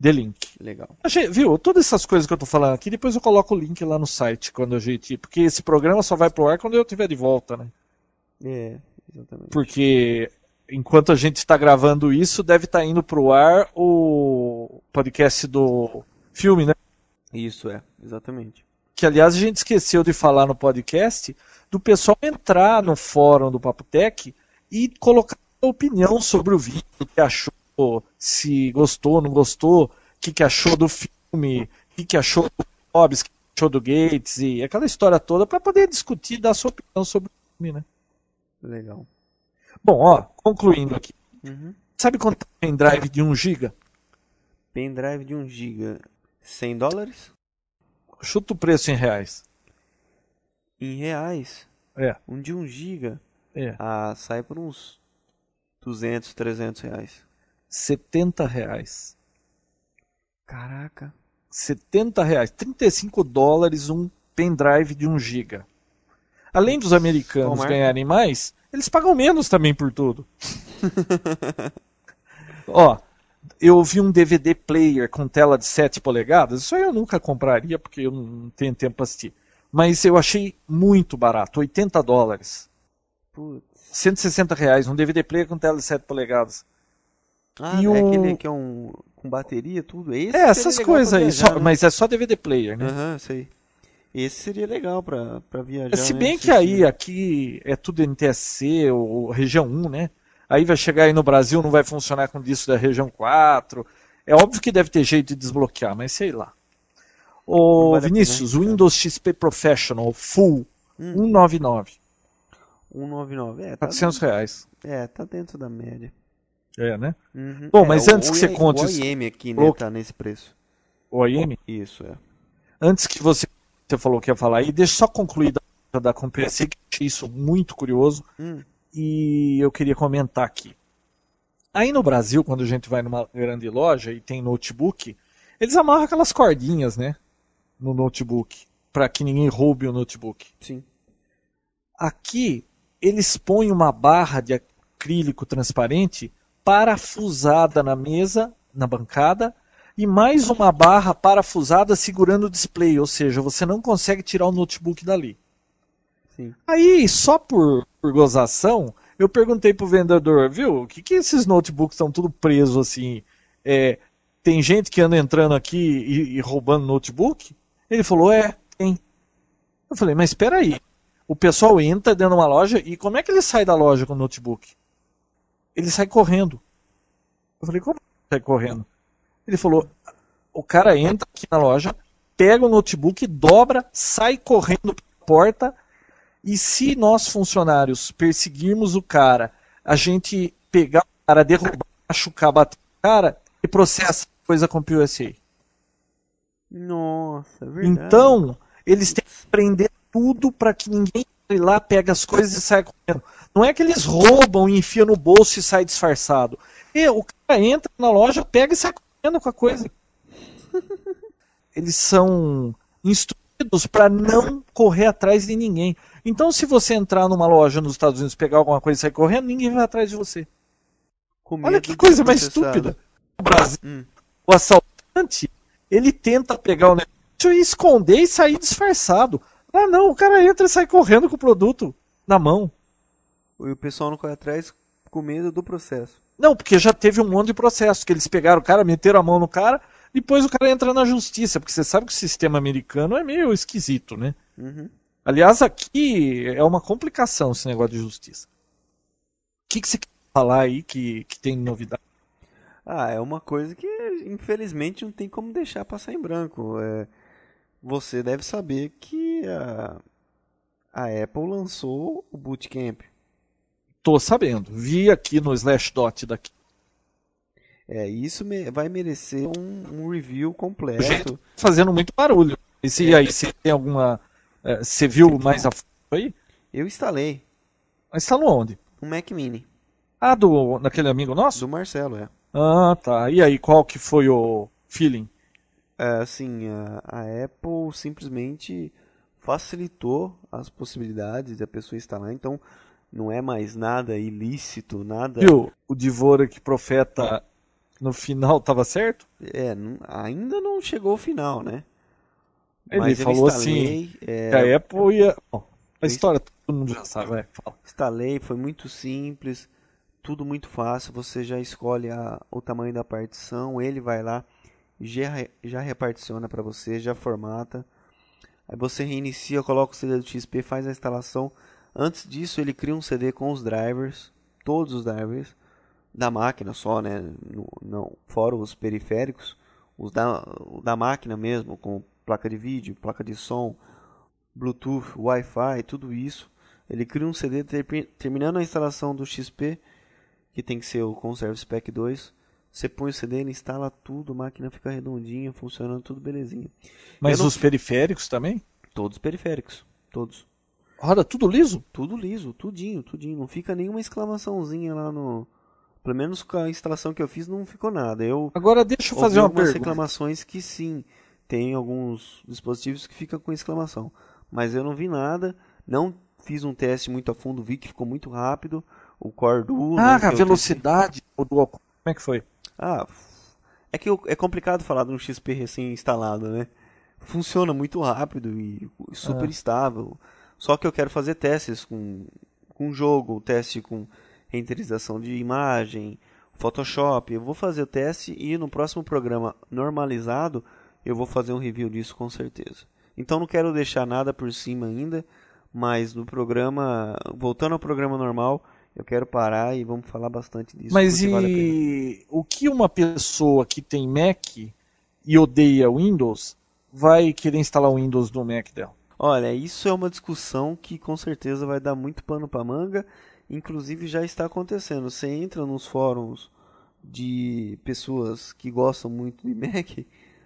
The Link. Legal. Achei, viu? Todas essas coisas que eu tô falando aqui, depois eu coloco o link lá no site quando a gente. Porque esse programa só vai pro ar quando eu estiver de volta, né? É, exatamente. Porque enquanto a gente está gravando isso, deve estar indo pro ar o podcast do filme, né? Isso é, exatamente. Que aliás a gente esqueceu de falar no podcast do pessoal entrar no fórum do Papo Tech e colocar a opinião sobre o vídeo, o que achou, se gostou, não gostou, o que, que achou do filme, o que, que achou do Hobbes, o que achou do Gates e aquela história toda para poder discutir, dar sua opinião sobre o filme, né? Legal. Bom, ó, concluindo aqui. Uhum. Sabe quanto é um pendrive de 1 GB? Pendrive de 1 GB. 100 dólares? Chuta o preço em reais. Em reais. É, Um de 1 GB. é. Ah, sai por uns 200, 300 reais. 70 reais. Caraca. 70 reais. 35 dólares um pendrive de 1 GB. Além dos americanos marca? ganharem mais, eles pagam menos também por tudo. Ó, eu vi um DVD player com tela de 7 polegadas. Isso aí eu nunca compraria porque eu não tenho tempo para assistir. Mas eu achei muito barato, 80 dólares. Putz. 160 reais, um DVD player com tela de 7 polegadas. Ah, E é o- aquele que é um com bateria tudo. Esse É, essas coisas aí, viajar, só- né? mas é só DVD player, né? Aham, sei. Esse seria legal pra, pra viajar. Se né? bem que Assistir. aí, aqui é tudo NTSC, ou região 1, né? Aí vai chegar aí no Brasil, não vai funcionar com disco da região 4. É óbvio que deve ter jeito de desbloquear, mas sei lá. Ô, vale Vinícius, pena, o Windows XP Professional Full, Hum. 199, 199. É, tá, 400 reais. é, tá dentro da média. É, né? Uhum. Bom, É, mas o- antes o que você conte O isso- IM aqui, né, tá nesse preço. O AM, Isso, é. antes que você, você falou que ia falar aí, deixa eu só concluir da, da CompuSA, que eu achei isso muito curioso. Hum, e eu queria comentar aqui. Aí no Brasil, quando a gente vai numa grande loja e tem notebook, eles amarram aquelas cordinhas, né, no notebook, para que ninguém roube o notebook. sim. Aqui eles põem uma barra de acrílico transparente parafusada na mesa, na bancada, e mais uma barra parafusada segurando o display, ou seja, você não consegue tirar o notebook dali. Sim. Aí, só por, por gozação, Eu perguntei pro vendedor, viu, o que, que esses notebooks estão tudo presos assim? É, tem gente que anda entrando aqui e, e, roubando notebook? Ele falou, é, tem. Eu falei, mas espera aí. O pessoal entra dentro de uma loja e como é que ele sai da loja com o notebook? Ele sai correndo. Eu falei, como sai correndo? Ele falou, o cara entra aqui na loja, pega o notebook, dobra, sai correndo pela porta e se nós funcionários perseguirmos o cara, a gente pegar o cara, derrubar, machucar, bater o cara e processa a coisa com o PUSA. Nossa, é verdade. Então, eles têm que prender tudo para que ninguém entre lá, pega as coisas e sai correndo. Não é que eles roubam, enfiam no bolso e sai disfarçado. E o cara entra na loja, pega e sai correndo com a coisa. Eles são instruídos para não correr atrás de ninguém. Então, se você entrar numa loja nos Estados Unidos, pegar alguma coisa e sair correndo, ninguém vai atrás de você. Olha que coisa mais estúpida. No Brasil, hum. o assaltante, ele tenta pegar o negócio e esconder e sair disfarçado. Ah, não, o cara entra e sai correndo com o produto na mão. E o pessoal não corre atrás com medo do processo. Não, porque já teve um monte de processo que eles pegaram o cara, meteram a mão no cara, depois o cara entra na justiça, porque você sabe que o sistema americano é meio esquisito, né? Uhum. Aliás, aqui é uma complicação esse negócio de justiça. O que, que você quer falar aí que, que tem novidade? Ah, é uma coisa que infelizmente não tem como deixar passar em branco. É, você deve saber que a, a Apple lançou o Bootcamp. Tô sabendo. Vi aqui no Slashdot daqui. É, isso me, vai merecer um, um review completo. Gente, fazendo muito barulho. E se aí você tem alguma. É, você viu mais a fundo aí? Eu instalei. Mas instalou onde? Um Mac Mini. Ah, do, daquele amigo nosso? Do Marcelo, é. Ah, tá. E aí, qual que foi o feeling? É, assim, a, a Apple simplesmente facilitou as possibilidades da pessoa instalar, então não é mais nada ilícito, nada. Viu? O Dvorak profeta no final estava certo? É, ainda não chegou ao final, né? Ele Mas falou instalei, assim é... que a Apple ia. Bom, a história todo mundo já sabe, vai. Fala. Instalei, foi muito simples, tudo muito fácil. Você já escolhe a, o tamanho da partição, ele vai lá já, já reparticiona para você, já formata. Aí você reinicia, coloca o CD do XP, faz a instalação. Antes disso, ele cria um CD com os drivers, todos os drivers da máquina só, né? No, não, fora os periféricos, os da, da máquina mesmo, com placa de vídeo, placa de som, Bluetooth, Wi-Fi, tudo isso. Ele cria um CD ter, terminando a instalação do XP, que tem que ser o Conserve Spec 2 você põe o CD, ele instala tudo, a máquina fica redondinha, funcionando tudo belezinha. Mas não... os periféricos também? Todos os periféricos, todos. Roda tudo liso? Tudo liso, tudinho, tudinho. Não fica nenhuma exclamaçãozinha lá no. Pelo menos com a instalação que eu fiz não ficou nada. Eu Agora deixa eu fazer uma pergunta. reclamações que sim, tem alguns dispositivos que ficam com exclamação. Mas eu não vi nada, não fiz um teste muito a fundo, vi que ficou muito rápido. O Core Duo. Ah, né, a velocidade do. Como é que foi? Ah, é que é complicado falar de um XP recém-instalado, né? Funciona muito rápido e super é. estável. Só que eu quero fazer testes com, com jogo, teste com renderização de imagem, Photoshop. Eu vou fazer o teste e no próximo programa normalizado eu vou fazer um review disso com certeza. Então não quero deixar nada por cima ainda, mas no programa, voltando ao programa normal, eu quero parar e vamos falar bastante disso. Mas e vale o que uma pessoa que tem Mac e odeia Windows vai querer instalar o Windows no Mac dela? Olha, isso é uma discussão que com certeza vai dar muito pano para manga. Inclusive já está acontecendo. Você entra nos fóruns de pessoas que gostam muito de Mac,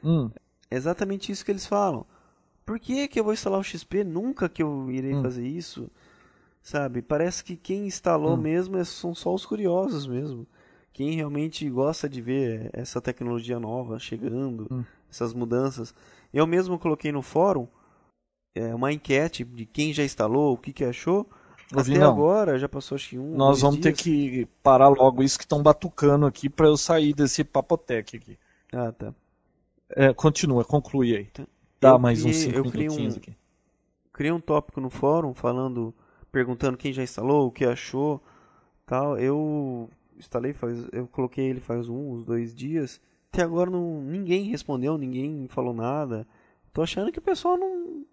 hum. é exatamente isso que eles falam. Por que, que eu vou instalar o XP? Nunca que eu irei hum. fazer isso. Sabe? Parece que quem instalou hum. mesmo é, são só os curiosos mesmo. Quem realmente gosta de ver essa tecnologia nova chegando, hum. essas mudanças. Eu mesmo coloquei no fórum é, uma enquete de quem já instalou, o que, que achou. Até não. agora, já passou acho que um. Nós vamos dias. ter que parar logo isso que estão batucando aqui para eu sair desse papotec aqui. Ah, tá. É, continua, conclui aí. Tá. Dá eu mais uns 5 minutinhos um, aqui. Criei um tópico no fórum falando perguntando quem já instalou, o que achou. tal. Eu instalei faz, eu coloquei ele faz um, uns dois dias. Até agora não, ninguém respondeu, ninguém falou nada. Tô achando que o pessoal não,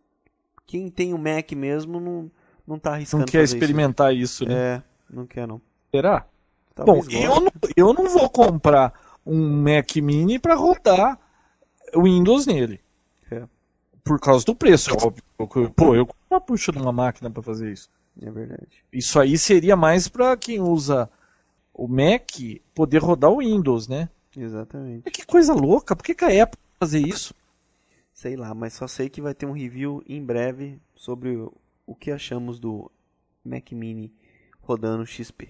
quem tem o Mac mesmo não não tá arriscando. Não quer experimentar isso, isso, né? É, não quer não. Será? Talvez Bom, eu não, eu não vou comprar um Mac Mini para rodar o Windows nele. É. Por causa do preço, é óbvio. Pô, eu puxo de uma máquina para fazer isso. É verdade. Isso aí seria mais para quem usa o Mac poder rodar o Windows, né? Exatamente. Que coisa louca, por que, que a Apple fazer isso? Sei lá, mas só sei que vai ter um review em breve sobre o que achamos do Mac Mini rodando XP.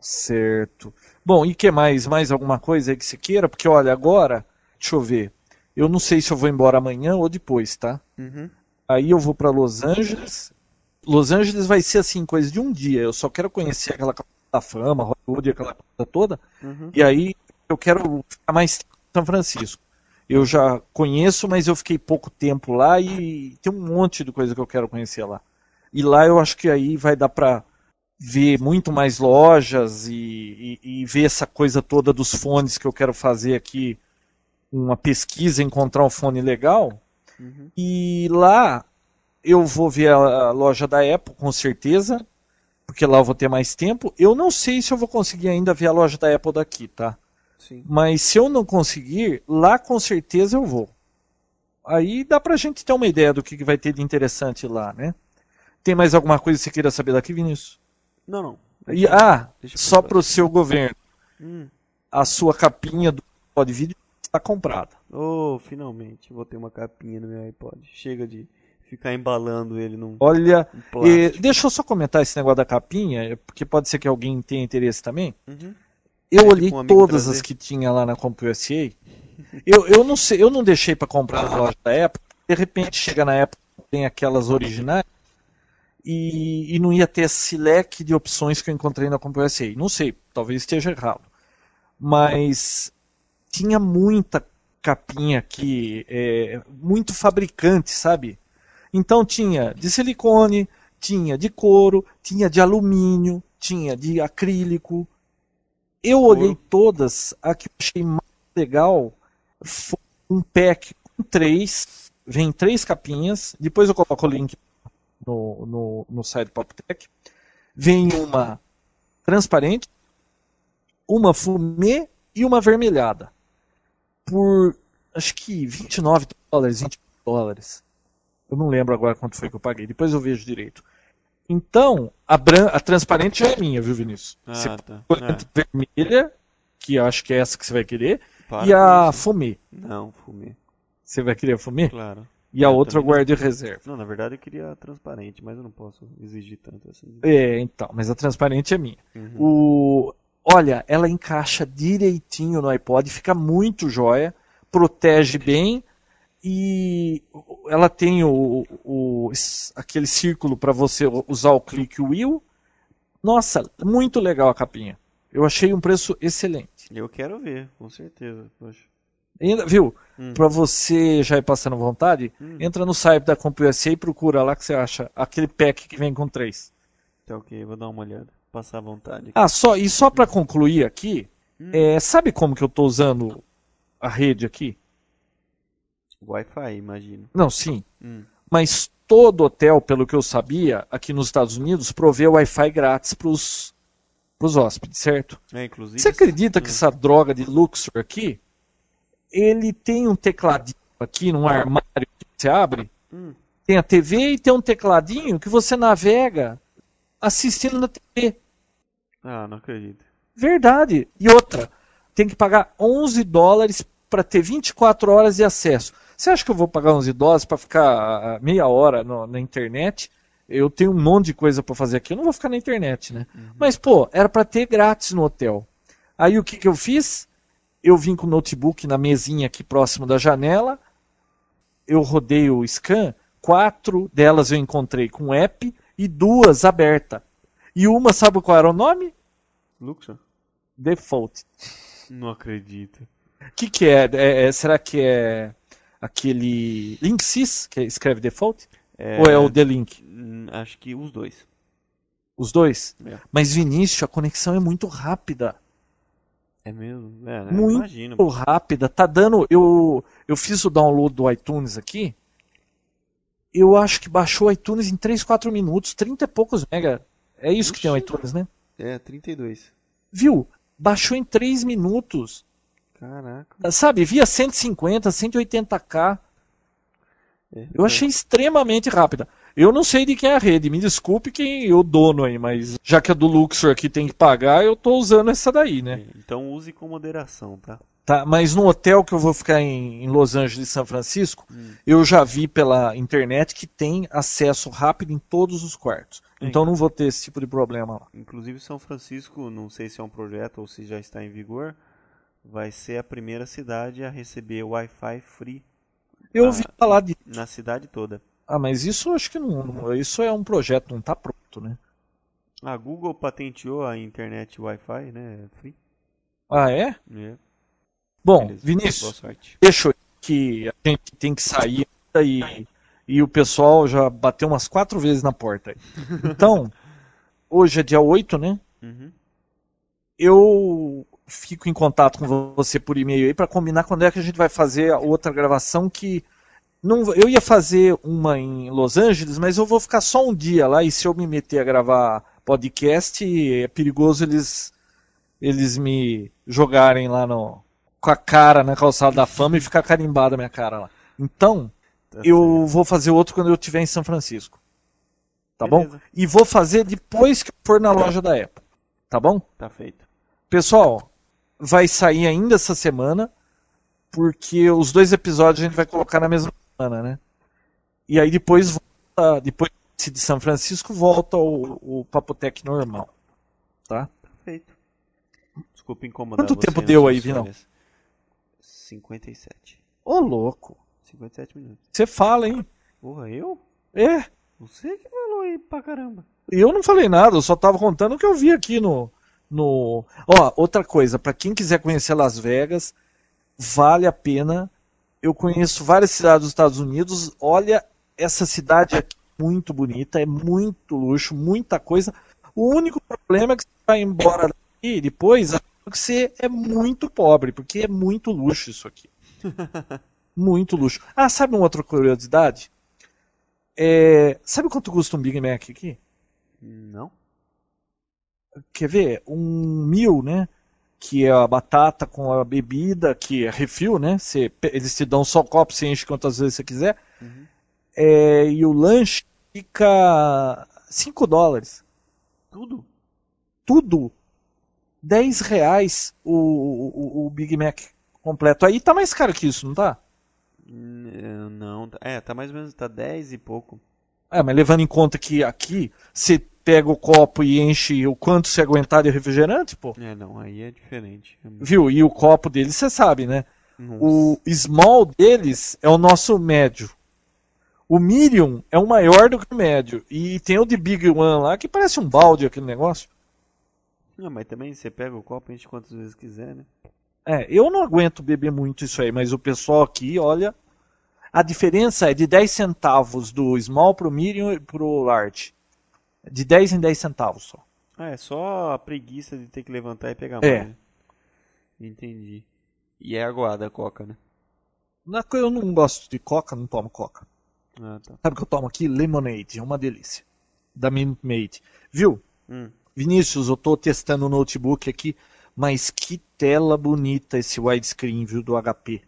Certo. Bom, e que mais? Mais alguma coisa aí que você queira? Porque olha, agora, deixa eu ver. Eu não sei se eu vou embora amanhã ou depois, tá? Uhum. Aí eu vou para Los Angeles. Los Angeles vai ser assim, coisa de um dia. Eu só quero conhecer aquela da fama, Hollywood, aquela coisa toda. Uhum. E aí eu quero ficar mais tempo em São Francisco. Eu já conheço, mas eu fiquei pouco tempo lá e tem um monte de coisa que eu quero conhecer lá. E lá eu acho que aí vai dar para ver muito mais lojas e, e, e, ver essa coisa toda dos fones que eu quero fazer aqui, uma pesquisa, encontrar um fone legal. Uhum. E lá eu vou ver a loja da Apple, com certeza, porque lá eu vou ter mais tempo. Eu não sei se eu vou conseguir ainda ver a loja da Apple daqui, tá? Sim. Mas se eu não conseguir, lá com certeza eu vou. Aí dá pra gente ter uma ideia do que vai ter de interessante lá, né? Tem mais alguma coisa que você queira saber daqui, Vinícius? Não, não. E, ah, só para o seu governo. Hum. A sua capinha do iPod vídeo está comprada. Oh, finalmente. Vou ter uma capinha no meu iPod. Chega de ficar embalando ele num. Olha, e, deixa eu só comentar esse negócio da capinha, porque pode ser que alguém tenha interesse também. Uhum. Eu é, olhei um todas trazer. as que tinha lá na CompUSA. eu, eu não sei, eu não deixei para comprar na loja da Apple. De repente chega na Apple tem aquelas originais e, e, não ia ter esse leque de opções que eu encontrei na CompUSA. Não sei, talvez esteja errado. Mas tinha muita capinha aqui, é, muito fabricante, sabe? Então tinha de silicone, tinha de couro, tinha de alumínio, tinha de acrílico. Eu olhei todas, a que eu achei mais legal foi um pack com três, vem três capinhas, depois eu coloco o link no, no, no site PopTech. Vem uma transparente, uma fumê e uma vermelhada. Por acho que 29 dólares, 20 dólares. Eu não lembro agora quanto foi que eu paguei, depois eu vejo direito. Então, a, a transparente já é minha, viu, Vinícius? Ah, você tá. é. vermelha, que eu acho que é essa que você vai querer, Para e a fumê. Não, fumê. Você vai querer a fumê? Claro. E a eu outra eu guardo reserva. Não, na verdade eu queria a transparente, mas eu não posso exigir tanto assim. É, então, mas a transparente é minha. Uhum. O... Olha, ela encaixa direitinho no iPod, fica muito jóia, protege bem e ela tem o, o aquele círculo para você usar o click wheel. Nossa, muito legal a capinha. Eu achei um preço excelente. Eu quero ver, com certeza. Poxa. Ainda, viu? Hum. Para você já ir passando vontade, hum. entra no site da CompUSA e procura lá que você acha aquele pack que vem com três. Tá ok, vou dar uma olhada. Passar vontade. Aqui. Ah, só, e só para concluir aqui, hum. é, sabe como que eu estou usando a rede aqui? Wi-Fi, imagino. Não, sim. Hum. Mas todo hotel, pelo que eu sabia, aqui nos Estados Unidos, provê Wi-Fi grátis para os hóspedes, certo? É, inclusive. Você acredita que hum. essa droga de Luxor aqui ele tem um tecladinho aqui num armário que você abre. Hum. Tem a TV e tem um tecladinho que você navega assistindo na TV. Ah, não acredito. Verdade. E outra, tem que pagar 11 dólares para ter 24 horas de acesso. Você acha que eu vou pagar 11 dólares para ficar ah, meia hora no, na internet? Eu tenho um monte de coisa para fazer aqui, eu não vou ficar na internet, né? Uhum. Mas, pô, era para ter grátis no hotel. Aí o que, que eu fiz? eu vim com o notebook na mesinha aqui próximo da janela, eu rodei o scan, quatro delas eu encontrei com app e duas aberta. E uma, sabe qual era o nome? Luxor? Default. Não acredito. O que, que é? É, é? Será que é aquele Linksys que escreve default? É... Ou é o The Link? Hum, acho que os dois. Os dois. É. Mas Vinícius, a conexão é muito rápida. É mesmo? É, né? Muito Imagino. rápida. Tá dando. Eu, eu fiz o download do iTunes aqui. Eu acho que baixou o iTunes em 3, 4 minutos, 30 e poucos mega. É isso que tem o Oxi. iTunes, né? É, 32. Viu? Baixou em 3 minutos. Caraca. Sabe, via 150, 180k. É, Eu achei extremamente rápida. Eu não sei de quem é a rede, me desculpe quem é o dono aí, mas já que a do Luxor aqui tem que pagar, eu tô usando essa daí, né? É, Então use com moderação, tá? Tá, mas no hotel que eu vou ficar em, em Los Angeles e São Francisco, Hum. eu já vi pela internet que tem acesso rápido em todos os quartos. Então não vou ter esse tipo de problema lá. Inclusive São Francisco, não sei se é um projeto ou se já está em vigor, vai ser a primeira cidade a receber Wi-Fi free Eu Ah. ouvi falar de. na cidade toda. Ah, mas isso eu acho que não, Isso é um projeto, não tá pronto, né? A Google patenteou a internet Wi-Fi, né? Free. Ah, é? É. Bom, Beleza. Boa Vinícius, sorte. deixa eu que a gente tem que sair e, e o pessoal já bateu umas quatro vezes na porta. Então, hoje é dia 8, né? Uhum. Eu fico em contato com você por e-mail aí para combinar quando é que a gente vai fazer a outra gravação que não, eu ia fazer uma em Los Angeles, mas eu vou ficar só um dia lá e se eu me meter a gravar podcast, é perigoso eles eles me jogarem lá no com a cara na calçada da fama e ficar carimbada a minha cara lá. Então, Tá eu vou fazer outro quando eu estiver em São Francisco. Tá bom? Beleza. E vou fazer depois que eu for na loja da Apple. Tá bom? Tá feito. Pessoal, vai sair ainda essa semana, porque os dois episódios a gente vai colocar na mesma semana, né? E aí depois volta, depois de São Francisco volta o, o Papotec normal, tá? Feito. Desculpa incomodar Quanto você tempo deu aí, Vinão? férias. 57. Ô louco, 57 minutos. você fala, hein? Porra, eu? É, Você que falou aí pra caramba. eu não falei nada, eu só tava contando o que eu vi aqui no no. Ó, outra coisa, pra quem quiser conhecer Las Vegas, vale a pena. Eu conheço várias cidades dos Estados Unidos. Olha, essa cidade aqui é muito bonita, é muito luxo, muita coisa. O único problema é que você vai embora daqui depois, achando que você é muito pobre, porque é muito luxo isso aqui. muito luxo. Ah, sabe uma outra curiosidade? É, sabe quanto custa um Big Mac aqui? Não? Quer ver? Um mil, né? Que é a batata com a bebida, que é refil, né? Você, eles te dão só copo, você enche quantas vezes você quiser. Uhum. É, e o lanche fica 5 dólares. Tudo? Tudo. 10 reais o, o, o Big Mac completo. Aí tá mais caro que isso, não tá? Não. tá- É, tá mais ou menos, tá 10 e pouco. É, mas levando em conta que aqui você pega o copo e enche o quanto você aguentar de refrigerante, pô. É, não, aí é diferente. É Viu? E o copo deles, você sabe, né? Nossa. O small deles é o nosso médio. O medium é o maior do que o médio. E tem o de big one lá que parece um balde aquele negócio. Não, mas também você pega o copo e enche quantas vezes quiser, né? É, eu não aguento beber muito isso aí, mas o pessoal aqui, olha, a diferença é de 10 centavos do small pro medium e pro large. De 10 em 10 centavos só. Ah, é só a preguiça de ter que levantar e pegar É. mais. né? Entendi. E é aguada a coca, né? Na- Eu não gosto de coca, não tomo coca. Ah, tá. Sabe o que eu tomo aqui? Lemonade, é uma delícia. Da Minute Maid. Viu? Hum. Vinícius, eu tô testando o notebook aqui, mas que tela bonita esse widescreen, viu, do HP.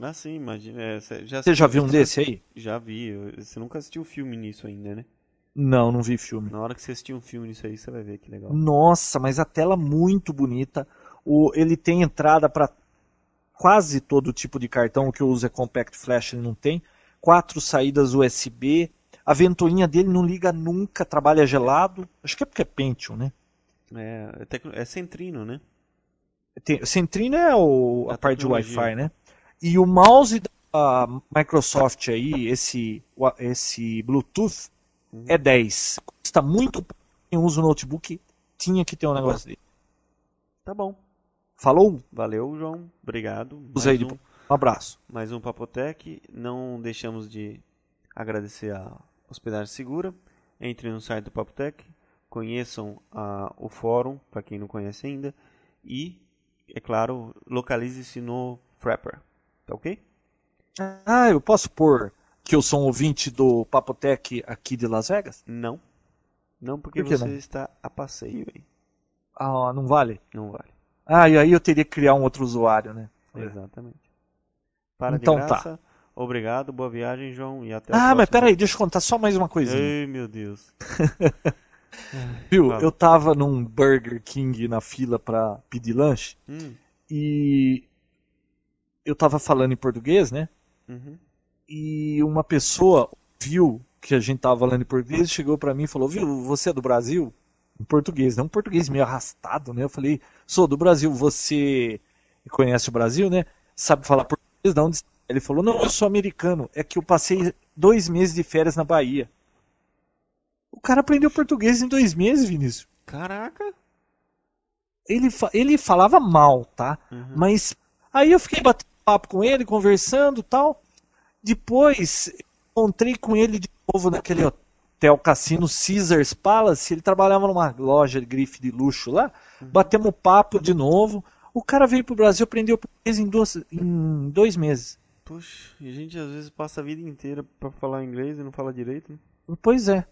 Ah, sim, imagina. é, já Você já viu um desse aí? Já vi. Você nunca assistiu filme nisso ainda, né? Não, não vi filme. Na hora que você assistir um filme nisso aí, você vai ver que legal. Nossa, mas a tela muito bonita. O, ele tem entrada para quase todo tipo de cartão, o que eu uso é Compact Flash, ele não tem. Quatro saídas USB. A ventoinha dele não liga nunca, trabalha gelado. Acho que é porque é Pentium, né? É, é, tecno- é Centrino, né? Tem, Centrino é o, a A parte de. Wi-Fi, né? E o mouse da Microsoft aí, esse, esse Bluetooth. É 10. Custa muito. Quem usa o notebook tinha que ter um negócio dele. Tá bom. Falou? Valeu, João. Obrigado. Mais aí um. Um abraço. mais um Papotec. Não deixamos de agradecer a Hospedagem Segura. Entre no site do Papotec, conheçam a, o fórum, para quem não conhece ainda, e, é claro, localize-se no Frapper, tá ok? Ah, eu posso pôr que eu sou um ouvinte do Papotec aqui de Las Vegas? Não. Não, porque Por você não? está a passeio aí. Ah, não vale? Não vale. Ah, e aí eu teria que criar um outro usuário, né? Exatamente. Para Então de tá. graça. Obrigado, boa viagem, João, e até Ah, mas peraí, deixa eu contar só mais uma coisinha. Ai, meu Deus. Viu, eu tava num Burger King na fila pra pedir lanche Hum, e eu tava falando em português, né? uhum. E uma pessoa viu que a gente tava falando em português, chegou pra mim e falou: Viu, você é do Brasil? Em português, né? Um português meio arrastado, né? Eu falei: Sou do Brasil, você conhece o Brasil, né? Sabe falar português? De onde? é?" Ele falou: Não, eu sou americano. É que eu passei dois meses de férias na Bahia. O cara aprendeu português em dois meses, Vinícius. Caraca. Ele, fa- ele falava mal, tá? Uhum. Mas aí eu fiquei batendo papo com ele, conversando tal. Depois encontrei com ele de novo naquele hotel cassino Caesars Palace. Ele trabalhava numa loja de grife de luxo lá. Batemos papo de novo. O cara veio pro Brasil, aprendeu português em, duas, em dois meses. Puxa, e a gente às vezes passa a vida inteira pra falar inglês e não fala direito, né? Pois é.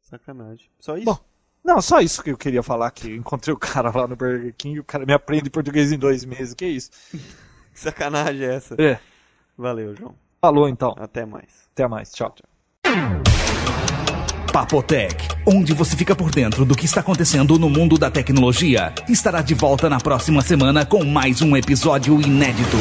Sacanagem. Só isso? Bom, não, só isso que eu queria falar. Que eu encontrei o cara lá no Burger King e o cara me aprende português em dois meses. Que isso? Que sacanagem é essa? É. Valeu, João. Falou então. Até mais. Até mais. Tchau. Papotec, onde você fica por dentro do que está acontecendo no mundo da tecnologia, estará de volta na próxima semana com mais um episódio inédito.